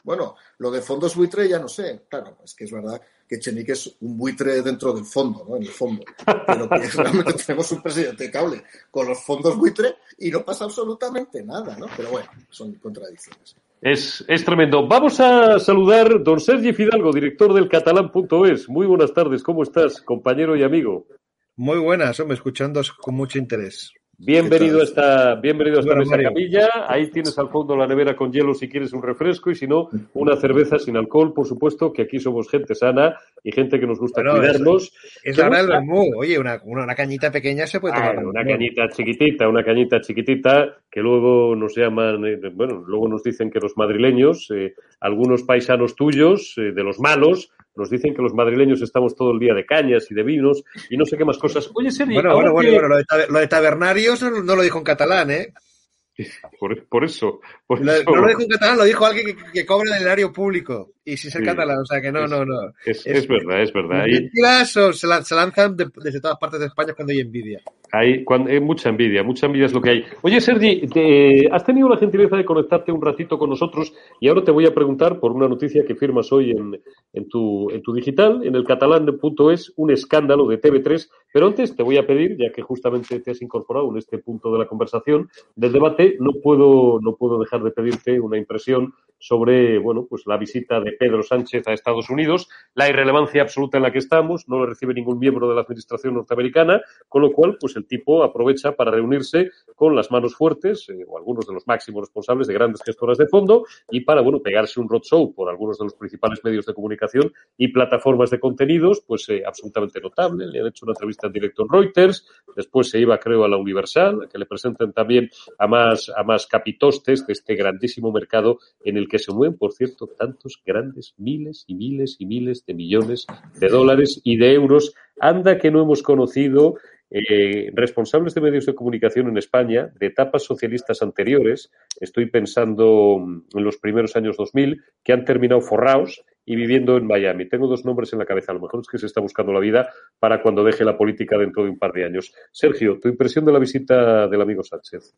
Bueno, lo de fondos buitre ya no sé. Claro, es que es verdad que Chenique es un buitre dentro del fondo, ¿no? En el fondo. Pero que realmente tenemos un presidente cable con los fondos buitre y no pasa absolutamente nada, ¿no? Pero bueno, son contradicciones. Es, es tremendo. Vamos a saludar don Sergi Fidalgo, director del catalán.es. Muy buenas tardes, ¿cómo estás, compañero y amigo? Muy buenas, hombre, escuchando con mucho interés. Bienvenido a esta, bienvenido a esta mesa capilla. Ahí tienes al fondo la nevera con hielo si quieres un refresco y si no, una cerveza sin alcohol, por supuesto, que aquí somos gente sana y gente que nos gusta cuidarnos. Es, la hora del Oye, una, una, cañita pequeña se puede tomar. una cañita chiquitita, una cañita chiquitita que luego nos llaman, eh, bueno, luego nos dicen que los madrileños, eh, algunos paisanos tuyos, eh, de los malos, nos dicen que los madrileños estamos todo el día de cañas y de vinos y no sé qué más cosas. Oye, Sergio. Bueno, bueno, bueno, lo de, tabernarios no, lo dijo en catalán, ¿eh? Por, eso. no lo dijo en catalán, lo dijo alguien que, que cobra en el área público. Y si ser catalán, o sea que no, no, no. Es, verdad, es verdad. se, lanzan desde todas partes de España cuando hay envidia. Hay, cuando, hay mucha envidia, mucha envidia es lo que hay. Oye, Sergi, has tenido la gentileza de conectarte un ratito con nosotros y ahora te voy a preguntar por una noticia que firmas hoy en, en, tu, en tu digital, en el catalán.es, un escándalo de TV3. Pero antes te voy a pedir, ya que justamente te has incorporado en este punto de la conversación, del debate, no puedo, no puedo dejar de pedirte una impresión sobre bueno, pues la visita de Pedro Sánchez a Estados Unidos, la irrelevancia absoluta en la que estamos, no lo recibe ningún miembro de la administración norteamericana, con lo cual pues el tipo aprovecha para reunirse con las manos fuertes eh, o algunos de los máximos responsables de grandes gestoras de fondo y para bueno, pegarse un roadshow por algunos de los principales medios de comunicación y plataformas de contenidos, pues eh, absolutamente notable. Le han hecho una entrevista en directo en Reuters, después se iba creo a la Universal, que le presenten también a más a más capitostes de este grandísimo mercado en el que se mueven, por cierto, tantos grandes miles y miles y miles de millones de dólares y de euros. Anda que no hemos conocido eh, responsables de medios de comunicación en España de etapas socialistas anteriores, estoy pensando en los primeros años 2000, que han terminado forrados y viviendo en Miami. Tengo dos nombres en la cabeza, a lo mejor es que se está buscando la vida para cuando deje la política dentro de un par de años. Sergio, tu impresión de la visita del amigo Sánchez.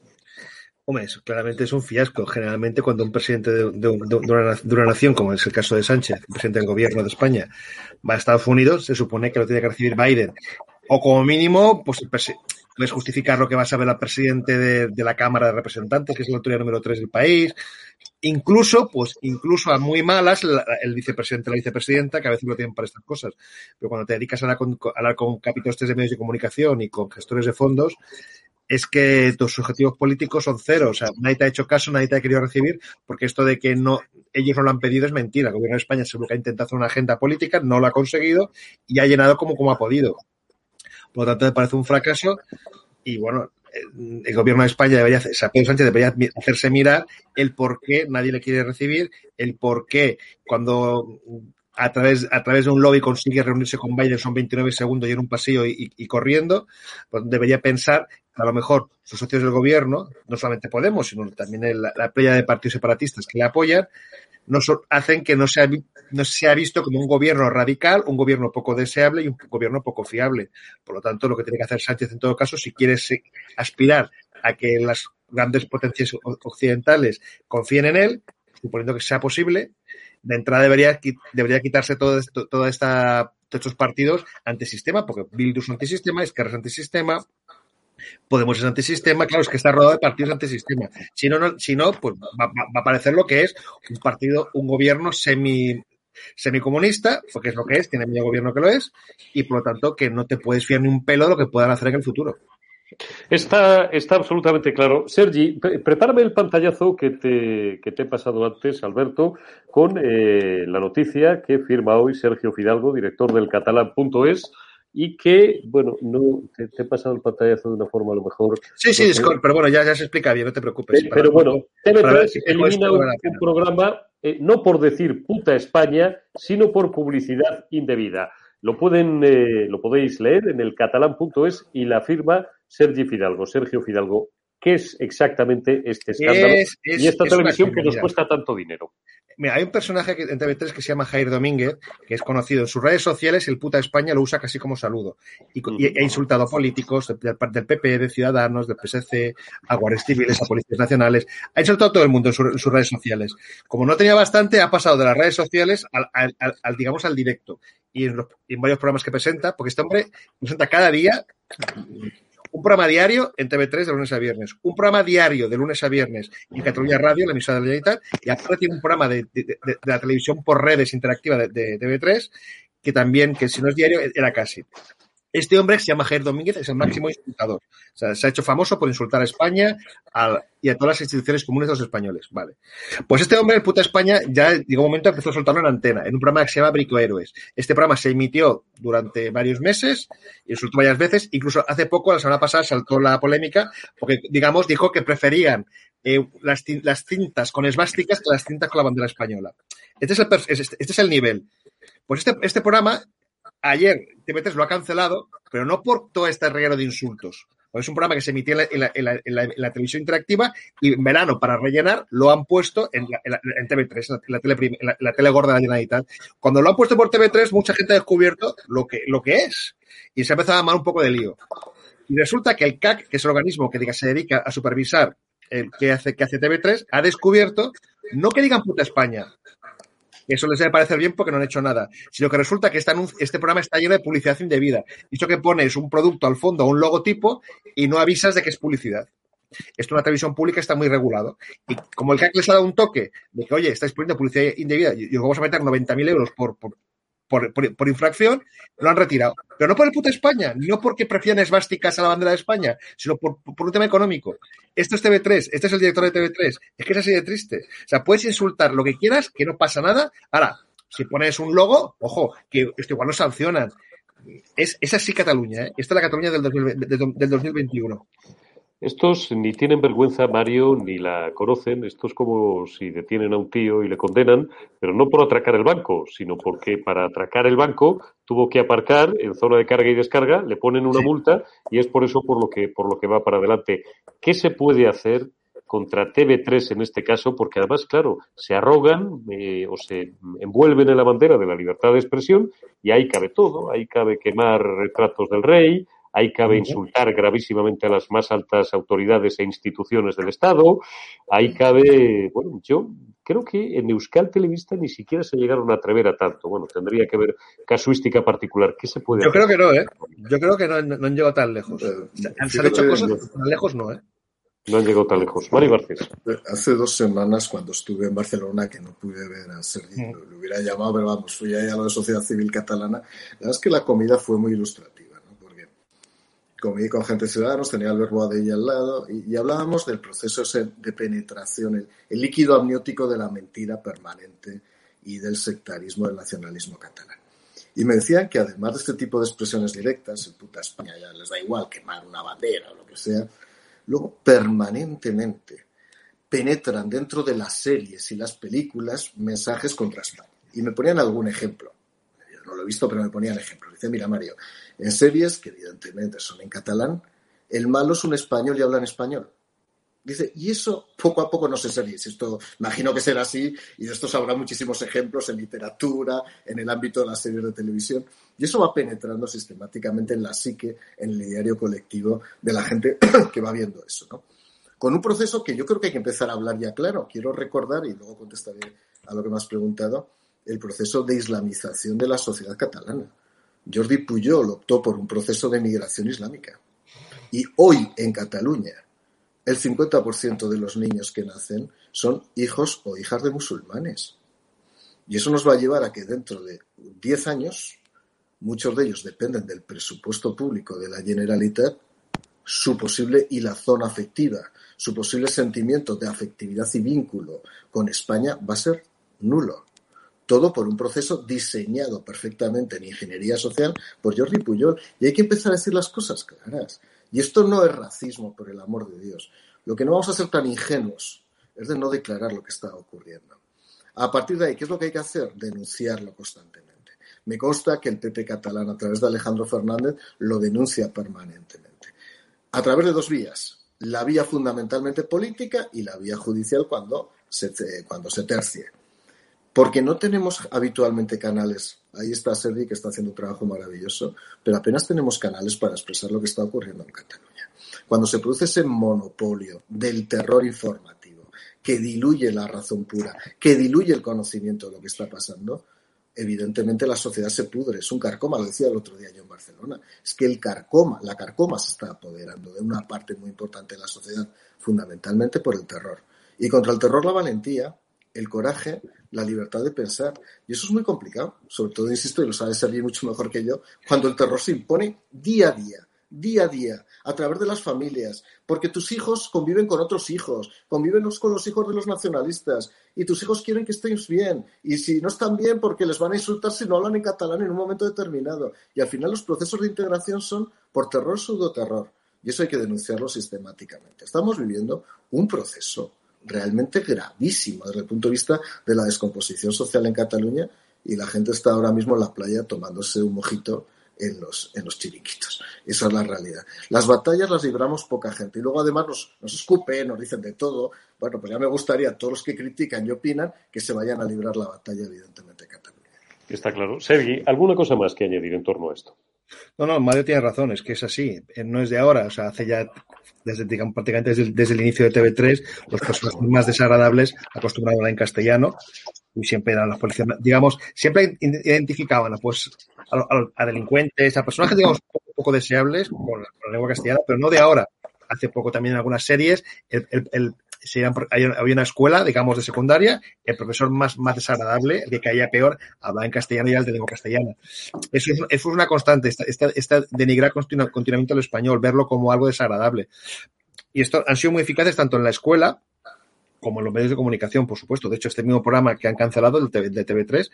Hombre, eso claramente es un fiasco. Generalmente, cuando un presidente de, una, nación, como es el caso de Sánchez, presidente del gobierno de España, va a Estados Unidos, se supone que lo tiene que recibir Biden. O como mínimo, pues puedes justificar lo que va a saber el presidente de, la Cámara de Representantes, que es la autoridad número tres del país. Incluso, pues, incluso a muy malas, el vicepresidente, la vicepresidenta, que a veces lo tienen para estas cosas. Pero cuando te dedicas a hablar con, a hablar capítulos de medios de comunicación y con gestores de fondos, es que tus objetivos políticos son cero. O sea, nadie te ha hecho caso, nadie te ha querido recibir, porque esto de que no, ellos no lo han pedido es mentira. El gobierno de España seguro que ha intentado hacer una agenda política, no lo ha conseguido y ha llenado como, como ha podido. Por lo tanto, me parece un fracaso. Y bueno, el gobierno de España debería, Pedro Sánchez debería hacerse mirar el por qué nadie le quiere recibir, el por qué cuando a través, a través de un lobby consigue reunirse con Biden, son 29 segundos y en un pasillo y, corriendo, pues debería pensar a lo mejor sus socios del gobierno, no solamente Podemos, sino también la, la playa de partidos separatistas que le apoyan, no hacen que no sea, no sea visto como un gobierno radical, un gobierno poco deseable y un gobierno poco fiable. Por lo tanto, lo que tiene que hacer Sánchez en todo caso, si quiere aspirar a que las grandes potencias occidentales confíen en él, suponiendo que sea posible, de entrada debería, debería quitarse todo esto, toda esta, todos estos partidos antisistema, porque Bildu es antisistema, Esquerra es antisistema, Podemos es antisistema, claro, es que está rodeado de partidos antisistema. Si no, si no pues va, a parecer lo que es un partido, un gobierno semi semicomunista, porque es lo que es, tiene medio gobierno que lo es, y por lo tanto que no te puedes fiar ni un pelo de lo que puedan hacer en el futuro. Está, está absolutamente claro. Sergi, prepárame el pantallazo que te, que te he pasado antes, Alberto, con eh, la noticia que firma hoy Sergio Fidalgo, director del catalán.es, y que, bueno, no te, he pasado el pantallazo de una forma a lo mejor. Sí, sí, pero bueno, ya, ya se explica bien, no te preocupes. pero bueno, TV3 elimina un, programa eh, no por decir puta España, sino por publicidad indebida. Lo pueden, eh, lo podéis leer en el catalán.es y la firma Sergi Fidalgo, Sergio Fidalgo. Qué es exactamente este escándalo y esta televisión que nos cuesta tanto dinero. Mira, hay un personaje en TV3 que se llama Jair Domínguez, que es conocido en sus redes sociales, el puta España lo usa casi como saludo. Y, ha insultado a políticos del, del, PP, de Ciudadanos, del PSC, a guardias civiles, a policías nacionales. Ha insultado a todo el mundo en, sus redes sociales. Como no tenía bastante, ha pasado de las redes sociales al, digamos, al directo. Y en, en varios programas que presenta, porque este hombre presenta cada día un programa diario en TV3 de lunes a viernes, un programa diario de lunes a viernes en Cataluña Radio, la emisora de la Generalitat, y aparte tiene un programa de, la televisión por redes interactiva de, de TV3, que también, que si no es diario, era casi. Este hombre, se llama Jair Domínguez, es el máximo insultador. O sea, se ha hecho famoso por insultar a España y a todas las instituciones comunes de los españoles. Vale. Pues este hombre, el puta España, ya llegó un momento empezó a soltarlo en antena, en un programa que se llama Brico Héroes. Este programa se emitió durante varios meses, insultó varias veces, incluso hace poco, la semana pasada, saltó la polémica, porque, digamos, dijo que preferían eh, las, cintas con esvásticas que las cintas con la bandera española. Este es el, este es el nivel. Pues este, este programa ayer TV3 lo ha cancelado, pero no por todo este reguero de insultos. Es un programa que se emitía en la, televisión interactiva y en verano, para rellenar, lo han puesto en, TV3, en la, tele, la, tele gorda de la Generalitat. Cuando lo han puesto por TV3, mucha gente ha descubierto lo que, es. Y se ha empezado a armar un poco de lío. Y resulta que el CAC, que es el organismo que se dedica a supervisar el que hace, que hace TV3, ha descubierto, no que digan puta España, eso les debe parecer bien porque no han hecho nada, sino que resulta que este programa está lleno de publicidad indebida. Dicho que pones un producto al fondo o un logotipo y no avisas de que es publicidad. Esto en una televisión pública está muy regulado. Y como el CAC les ha dado un toque de que, oye, estáis poniendo publicidad indebida y os vamos a meter 90.000 euros por, por, infracción, lo han retirado. Pero no por el puto España, no porque prefieren esvásticas a la bandera de España, sino por, un tema económico. Esto es TV3, este es el director de TV3. Es que es así de triste. O sea, puedes insultar lo que quieras, que no pasa nada. Ahora, si pones un logo, ojo, que esto igual no sancionan. Es, es así Cataluña, ¿eh? Esta es la Cataluña del, del 2021. Estos ni tienen vergüenza, Mario, ni la conocen. Esto es como si detienen a un tío y le condenan, pero no por atracar el banco, sino porque para atracar el banco tuvo que aparcar en zona de carga y descarga, le ponen una multa y es por eso por lo que por lo que va para adelante. ¿Qué se puede hacer contra TV3 en este caso? Porque además, claro, se arrogan eh, o se envuelven en la bandera de la libertad de expresión y ahí cabe todo. Ahí cabe quemar retratos del rey, Ahí cabe insultar gravísimamente a las más altas autoridades e instituciones del Estado. Ahí cabe, bueno, yo creo que en Euskal Televista ni siquiera se llegaron a atrever a tanto. Bueno, tendría que haber casuística particular. ¿Qué se puede Yo creo que no, ¿eh? Yo creo que no, han llegado tan lejos. Se han hecho cosas tan lejos, no, ¿eh? No han llegado tan lejos. Mari Garcés. Hace dos semanas, cuando estuve en Barcelona, que no pude ver a Sergi, mm. lo hubiera llamado, pero vamos, fui ahí a la Sociedad Civil Catalana. La verdad es que la comida fue muy ilustrativa comí con gente ciudadanos, tenía el de ella al lado y, hablábamos del proceso de penetración, el, líquido amniótico de la mentira permanente y del sectarismo del nacionalismo catalán. Y me decían que además de este tipo de expresiones directas, el puta España ya les da igual quemar una bandera o lo que sea, luego permanentemente penetran dentro de las series y las películas mensajes contra España. Y me ponían algún ejemplo. No lo he visto, pero me ponían ejemplos. Dice, mira Mario, en series, que evidentemente son en catalán, el malo es un español y habla en español. Dice, y eso poco a poco no sé series. Esto imagino que será así, y de estos habrá muchísimos ejemplos en literatura, en el ámbito de las series de televisión. Y eso va penetrando sistemáticamente en la psique, en el diario colectivo de la gente que va viendo eso. ¿no? Con un proceso que yo creo que hay que empezar a hablar ya claro. Quiero recordar, y luego contestaré a lo que me has preguntado, el proceso de islamización de la sociedad catalana. Jordi Pujol optó por un proceso de migración islámica. Y hoy en Cataluña, el 50% de los niños que nacen son hijos o hijas de musulmanes. Y eso nos va a llevar a que dentro de 10 años, muchos de ellos dependen del presupuesto público de la Generalitat, su posible hilazón afectiva, su posible sentimiento de afectividad y vínculo con España va a ser nulo todo por un proceso diseñado perfectamente en ingeniería social por Jordi Puyol. Y hay que empezar a decir las cosas claras. Y esto no es racismo, por el amor de Dios. Lo que no vamos a ser tan ingenuos es de no declarar lo que está ocurriendo. A partir de ahí, ¿qué es lo que hay que hacer? Denunciarlo constantemente. Me consta que el PP catalán, a través de Alejandro Fernández, lo denuncia permanentemente. A través de dos vías. la vía fundamentalmente política y la vía judicial cuando se, cuando se tercie. Porque no tenemos habitualmente canales. Ahí está Sergi que está haciendo un trabajo maravilloso, pero apenas tenemos canales para expresar lo que está ocurriendo en Cataluña. Cuando se produce ese monopolio del terror informativo, que diluye la razón pura, que diluye el conocimiento de lo que está pasando, evidentemente la sociedad se pudre. Es un carcoma, lo decía el otro día yo en Barcelona. Es que el carcoma, la carcoma se está apoderando de una parte muy importante de la sociedad, fundamentalmente por el terror. Y contra el terror la valentía, el coraje, la libertad de pensar. Y eso es muy complicado, sobre todo, insisto, y lo sabe Sergi mucho mejor que yo, cuando el terror se impone día a día día a día, a través de las familias, porque tus hijos conviven con otros hijos, conviven con los hijos de los nacionalistas, y tus hijos quieren que estéis bien, y si no están bien, porque les van a insultar si no hablan en catalán en un momento determinado. Y al final los procesos de integración son por terror, pseudoterror, y eso hay que denunciarlo sistemáticamente. Estamos viviendo un proceso realmente gravísimo desde el punto de vista de la descomposición social en Cataluña, y la gente está ahora mismo en la playa tomándose un mojito en los, en los chiriquitos. Esa es la realidad. Las batallas las libramos poca gente y luego además nos, nos escupen, nos dicen de todo. Bueno, pues ya me gustaría todos los que critican y opinan que se vayan a librar la batalla, evidentemente, en Cataluña. Está claro. Sergi, ¿alguna cosa más que añadir en torno a esto? No, no, Mario tiene razón, es que es así, eh, no es de ahora, o sea, hace ya, desde, digamos, prácticamente desde, desde el inicio de TV3, los personajes más desagradables acostumbrados a en castellano, y siempre eran las policías, digamos, siempre identificaban pues, a, delincuentes, a personajes, digamos, poco, deseables con la, lengua castellana, pero no de ahora. Hace poco también en algunas series, el, había una escuela, digamos, de secundaria, el profesor más, más desagradable, el que caía peor, hablaba en castellano y era el de lengua castellana. Eso es, eso es una constante, esta, denigrar continuamente el español, verlo como algo desagradable. Y esto han sido muy eficaces tanto en la escuela, como en los medios de comunicación, por supuesto. De hecho, este mismo programa que han cancelado, el de TV3,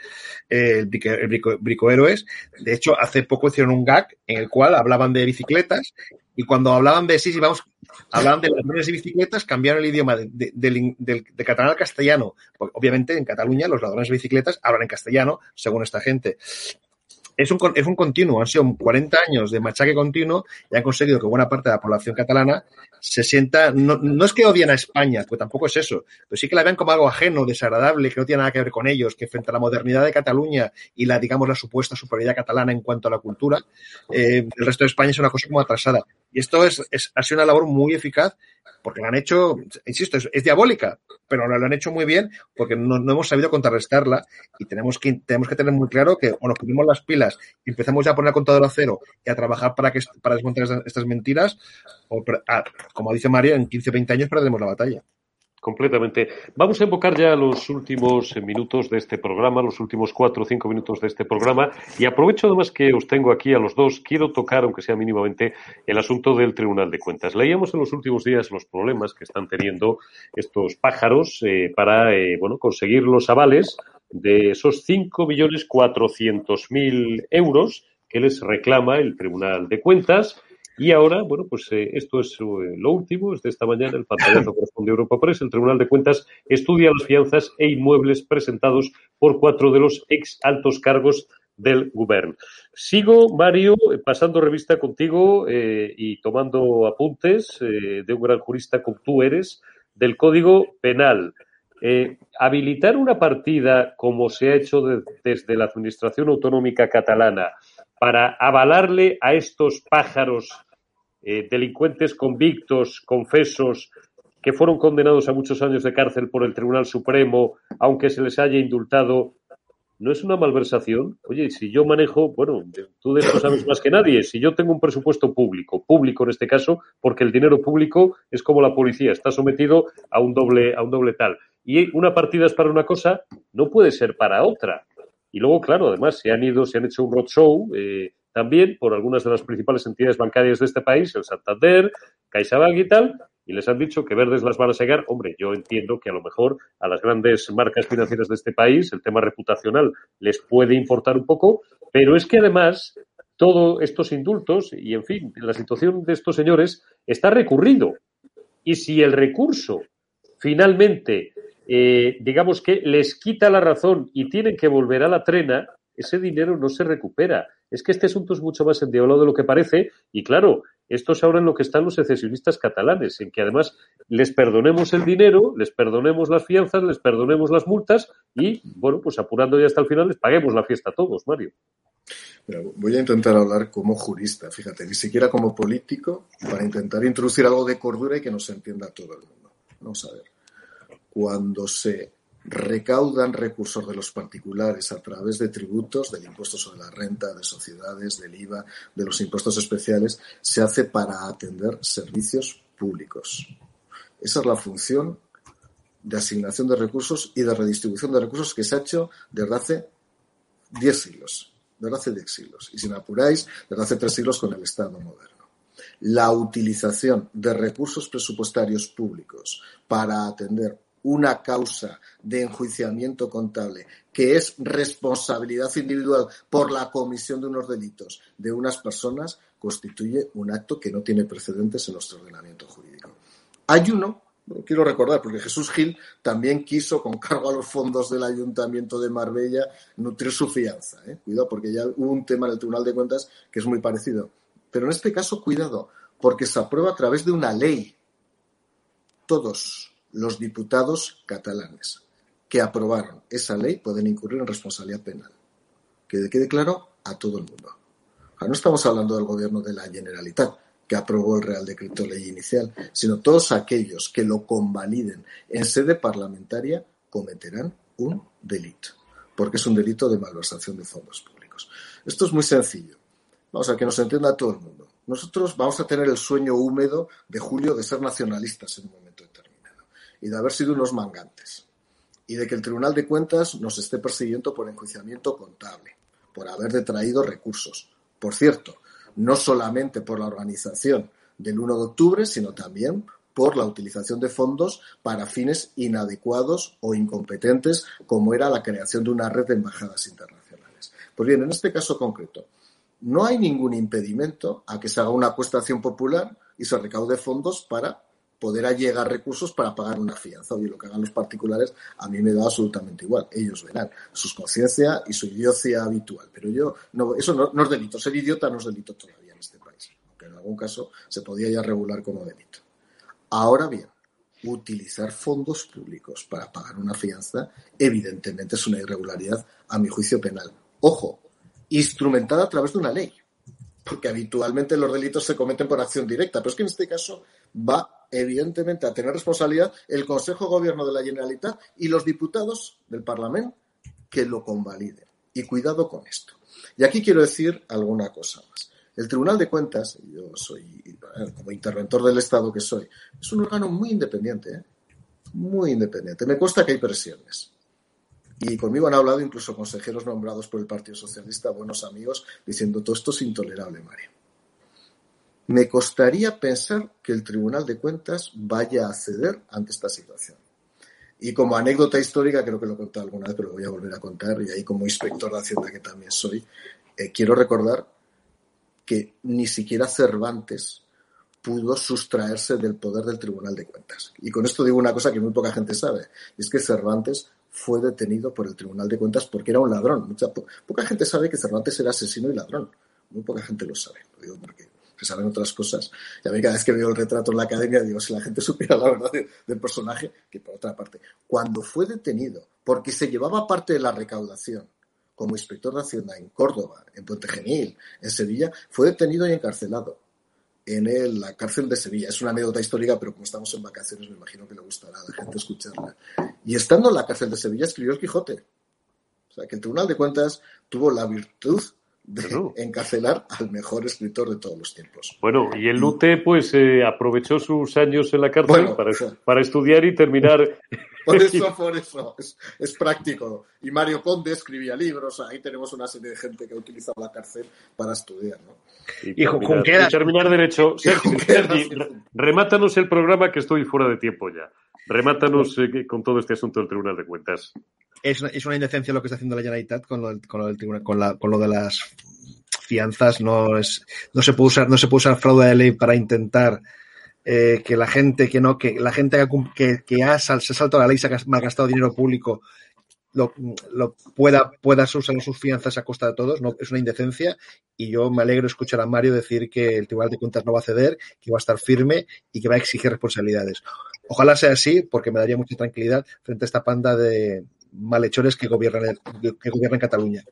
eh, el, Brico, Brico, Héroes, de hecho, hace poco hicieron un gag en el cual hablaban de bicicletas y cuando hablaban de, sí, sí, vamos, hablaban de ladrones de bicicletas, cambiaron el idioma de, de, catalán al castellano. Porque, obviamente, en Cataluña los ladrones de bicicletas hablan en castellano, según esta gente es un, es un continuo, han sido 40 años de machaque continuo y han conseguido que buena parte de la población catalana se sienta, no, no es que odien a España, pues tampoco es eso, pero sí que la vean como algo ajeno, desagradable, que no tiene nada que ver con ellos, que frente a la modernidad de Cataluña y la, digamos, la supuesta superioridad catalana en cuanto a la cultura, eh, el resto de España es una cosa como atrasada. Y esto es, es, ha sido una labor muy eficaz porque lo han hecho, insisto, es, diabólica, pero lo han hecho muy bien porque no, no, hemos sabido contrarrestarla y tenemos que, tenemos que tener muy claro que o nos ponemos las pilas y empezamos ya a poner el contador a cero y a trabajar para, que, para desmontar estas, mentiras, o, ah, como dice Mario, en 15 20 años perdemos la batalla completamente. Vamos a invocar ya los últimos minutos de este programa, los últimos cuatro o cinco minutos de este programa, y aprovecho además que os tengo aquí a los dos. Quiero tocar, aunque sea mínimamente, el asunto del Tribunal de Cuentas. Leíamos en los últimos días los problemas que están teniendo estos pájaros eh, para, eh, bueno, conseguir los avales de esos cinco millones cuatrocientos mil euros que les reclama el Tribunal de Cuentas y ahora, bueno, pues eh, esto es eh, lo último, es de esta mañana, el pantallazo corresponde a Europa Press. El Tribunal de Cuentas estudia las fianzas e inmuebles presentados por cuatro de los ex altos cargos del gobierno. Sigo, Mario, pasando revista contigo eh, y tomando apuntes de un gran jurista como tú eres, del Código Penal. habilitar una partida, como se ha hecho desde la Administración Autonómica Catalana, para avalarle a estos pájaros eh, delincuentes convictos, confesos, que fueron condenados a muchos años de cárcel por el Tribunal Supremo, aunque se les haya indultado, ¿no es una malversación? Oye, si yo manejo, bueno, tú de esto sabes más que nadie, si yo tengo un presupuesto público, público en este caso, porque el dinero público es como la policía, está sometido a un doble, a un doble tal. Y una partida es para una cosa, no puede ser para otra. Y luego, claro, además se han ido, se han hecho un roadshow eh, también por algunas de las principales entidades bancarias de este país, el Santander, CaixaBank y tal, y les han dicho que verdes las van a seguir. Hombre, yo entiendo que a lo mejor a las grandes marcas financieras de este país el tema reputacional les puede importar un poco, pero es que además todos estos indultos y, en fin, la situación de estos señores está recurrido. Y si el recurso finalmente eh, digamos que les quita la razón y tienen que volver a la trena, ese dinero no se recupera. Es que este asunto es mucho más endiablado de lo que parece y claro, esto es ahora en lo que están los secesionistas catalanes, en que además les perdonemos el dinero, les perdonemos las fianzas, les perdonemos las multas y, bueno, pues apurando ya hasta el final, les paguemos la fiesta a todos, Mario. voy a intentar hablar como jurista, fíjate, ni siquiera como político, para intentar introducir algo de cordura y que nos entienda todo el mundo. Vamos a ver. Cuando se recaudan recursos de los particulares a través de tributos, del impuesto sobre la renta, de sociedades, del IVA, de los impuestos especiales, se hace para atender servicios públicos. Esa es la función de asignación de recursos y de redistribución de recursos que se ha hecho desde hace 10 siglos, desde hace 10 siglos. Y si me apuráis, desde hace 3 siglos con el Estado moderno. La utilización de recursos presupuestarios públicos para atender una causa de enjuiciamiento contable que es responsabilidad individual por la comisión de unos delitos de unas personas constituye un acto que no tiene precedentes en nuestro ordenamiento jurídico. Hay uno, quiero recordar, porque Jesús Gil también quiso, con cargo a los fondos del Ayuntamiento de Marbella, nutrir su fianza. ¿eh? Cuidado, porque ya hubo un tema en el Tribunal de Cuentas que es muy parecido. Pero en este caso, cuidado, porque se aprueba a través de una ley. Todos los diputados catalanes que aprobaron esa ley pueden incurrir en responsabilidad penal. Que quede claro a todo el mundo. no estamos hablando del gobierno de la Generalitat, que aprobó el Real Decreto Ley inicial, sino todos aquellos que lo convaliden en sede parlamentaria cometerán un delito, porque es un delito de malversación de fondos públicos. Esto es muy sencillo. Vamos a que nos entienda todo el mundo. Nosotros vamos a tener el sueño húmedo de Julio de ser nacionalistas en un y de haber sido unos mangantes y de que el Tribunal de Cuentas nos esté persiguiendo por enjuiciamiento contable, por haber detraído recursos. Por cierto, no solamente por la organización del 1 de octubre, sino también por la utilización de fondos para fines inadecuados o incompetentes, como era la creación de una red de embajadas internacionales. Pues bien, en este caso concreto, no hay ningún impedimento a que se haga una acuestación popular y se recaude fondos para poder allegar recursos para pagar una fianza. Oye, lo que hagan los particulares a mí me da absolutamente igual. Ellos verán su conciencia y su idiocia habitual. Pero yo, no, eso no, es delito. Ser idiota no es delito todavía en este país. Aunque en algún caso se podía ya regular como delito. Ahora bien, utilizar fondos públicos para pagar una fianza, evidentemente es una irregularidad a mi juicio penal. Ojo, instrumentada a través de una ley porque habitualmente los delitos se cometen por acción directa, pero es que en este caso va evidentemente a tener responsabilidad el Consejo de Gobierno de la Generalitat y los diputados del Parlamento que lo convaliden. Y cuidado con esto. Y aquí quiero decir alguna cosa más. El Tribunal de Cuentas, yo soy como interventor del Estado que soy, es un órgano muy independiente, ¿eh? muy independiente. Me consta que hay presiones. Y conmigo han hablado incluso consejeros nombrados por el Partido Socialista, buenos amigos, diciendo todo esto es intolerable, Mario. Me costaría pensar que el Tribunal de Cuentas vaya a ceder ante esta situación. Y como anécdota histórica, creo que lo he contado alguna vez, pero lo voy a volver a contar, y ahí como inspector de Hacienda que también soy, eh, quiero recordar que ni siquiera Cervantes pudo sustraerse del poder del Tribunal de Cuentas. Y con esto digo una cosa que muy poca gente sabe, es que Cervantes fue detenido por el Tribunal de Cuentas porque era un ladrón. Mucha, poca gente sabe que Cervantes era asesino y ladrón. Muy poca gente lo sabe. Lo digo porque saben otras cosas. Y a mí cada vez que veo el retrato en la academia digo, si la gente supiera la verdad del personaje, que por otra parte, cuando fue detenido porque se llevaba parte de la recaudación como inspector de Hacienda en Córdoba, en Puente Genil, en Sevilla, fue detenido y encarcelado en la cárcel de Sevilla. Es una anécdota histórica, pero como estamos en vacaciones, me imagino que le gustará a la gente escucharla. Y estando en la cárcel de Sevilla, escribió el Quijote. O sea, que el Tribunal de Cuentas tuvo la virtud de encarcelar al mejor escritor de todos los tiempos. Bueno, y el Lute pues eh, aprovechó sus años en la cárcel para, estudiar y terminar. Por eso, por eso, es, práctico. Y Mario Conde escribía libros, ahí tenemos una serie de gente que ha utilizado la cárcel para estudiar. ¿no? Y, terminar, derecho. remátanos el programa que estoy fuera de tiempo ya. Remátanos eh, con todo este asunto del Tribunal de Cuentas es, una indecencia lo que está haciendo la Generalitat con lo, con lo del tribunal, con, la, con lo de las fianzas. No es, no se puede usar, no se puede usar fraude de ley para intentar eh, que la gente que no, que la gente que, que ha se ha saltado la ley, se ha malgastado dinero público, lo, pueda, puedas usar sus fianzas a costa de todos, no, es una indecencia y yo me alegro escuchar a Mario decir que el Tribunal de Cuentas no va a ceder, que va a estar firme y que va a exigir responsabilidades. Ojalá sea así porque me daría mucha tranquilidad frente a esta panda de malhechores que gobiernan, que gobiernan Cataluña.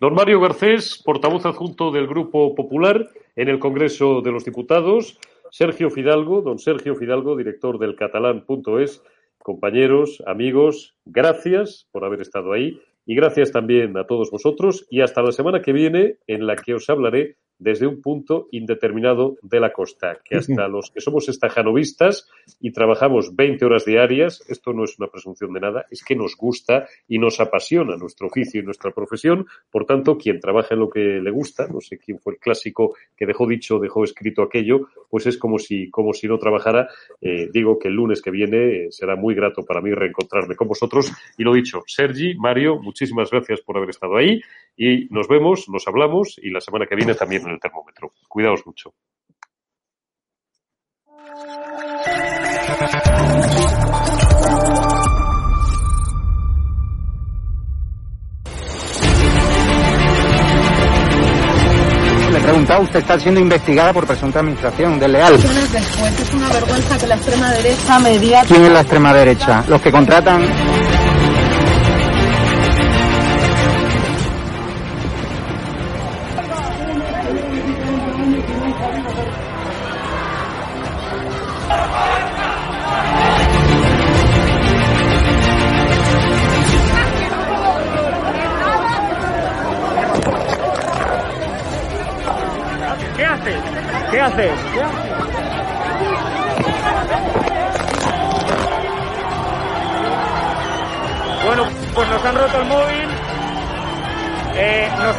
Don Mario Garcés, portavoz adjunto del Grupo Popular en el Congreso de los Diputados. Sergio Fidalgo, don Sergio Fidalgo, director del catalán.es. Compañeros, amigos, gracias por haber estado ahí y gracias también a todos vosotros y hasta la semana que viene en la que os hablaré desde un punto indeterminado de la costa, que hasta los que somos estajanovistas y trabajamos 20 horas diarias, esto no es una presunción de nada, es que nos gusta y nos apasiona nuestro oficio y nuestra profesión, por tanto, quien trabaja en lo que le gusta, no sé quién fue el clásico que dejó dicho, dejó escrito aquello, pues es como si, como si no trabajara. Eh, digo que el lunes que viene eh, será muy grato para mí reencontrarme con vosotros. Y lo dicho, Sergi, Mario, muchísimas gracias por haber estado ahí y nos vemos, nos hablamos y la semana que viene también en el termómetro. Cuidaos mucho. Le he preguntado, usted está siendo investigada por presunta administración desleal. Después es una vergüenza que la extrema derecha media... ¿Quién es la extrema derecha? Los que contratan...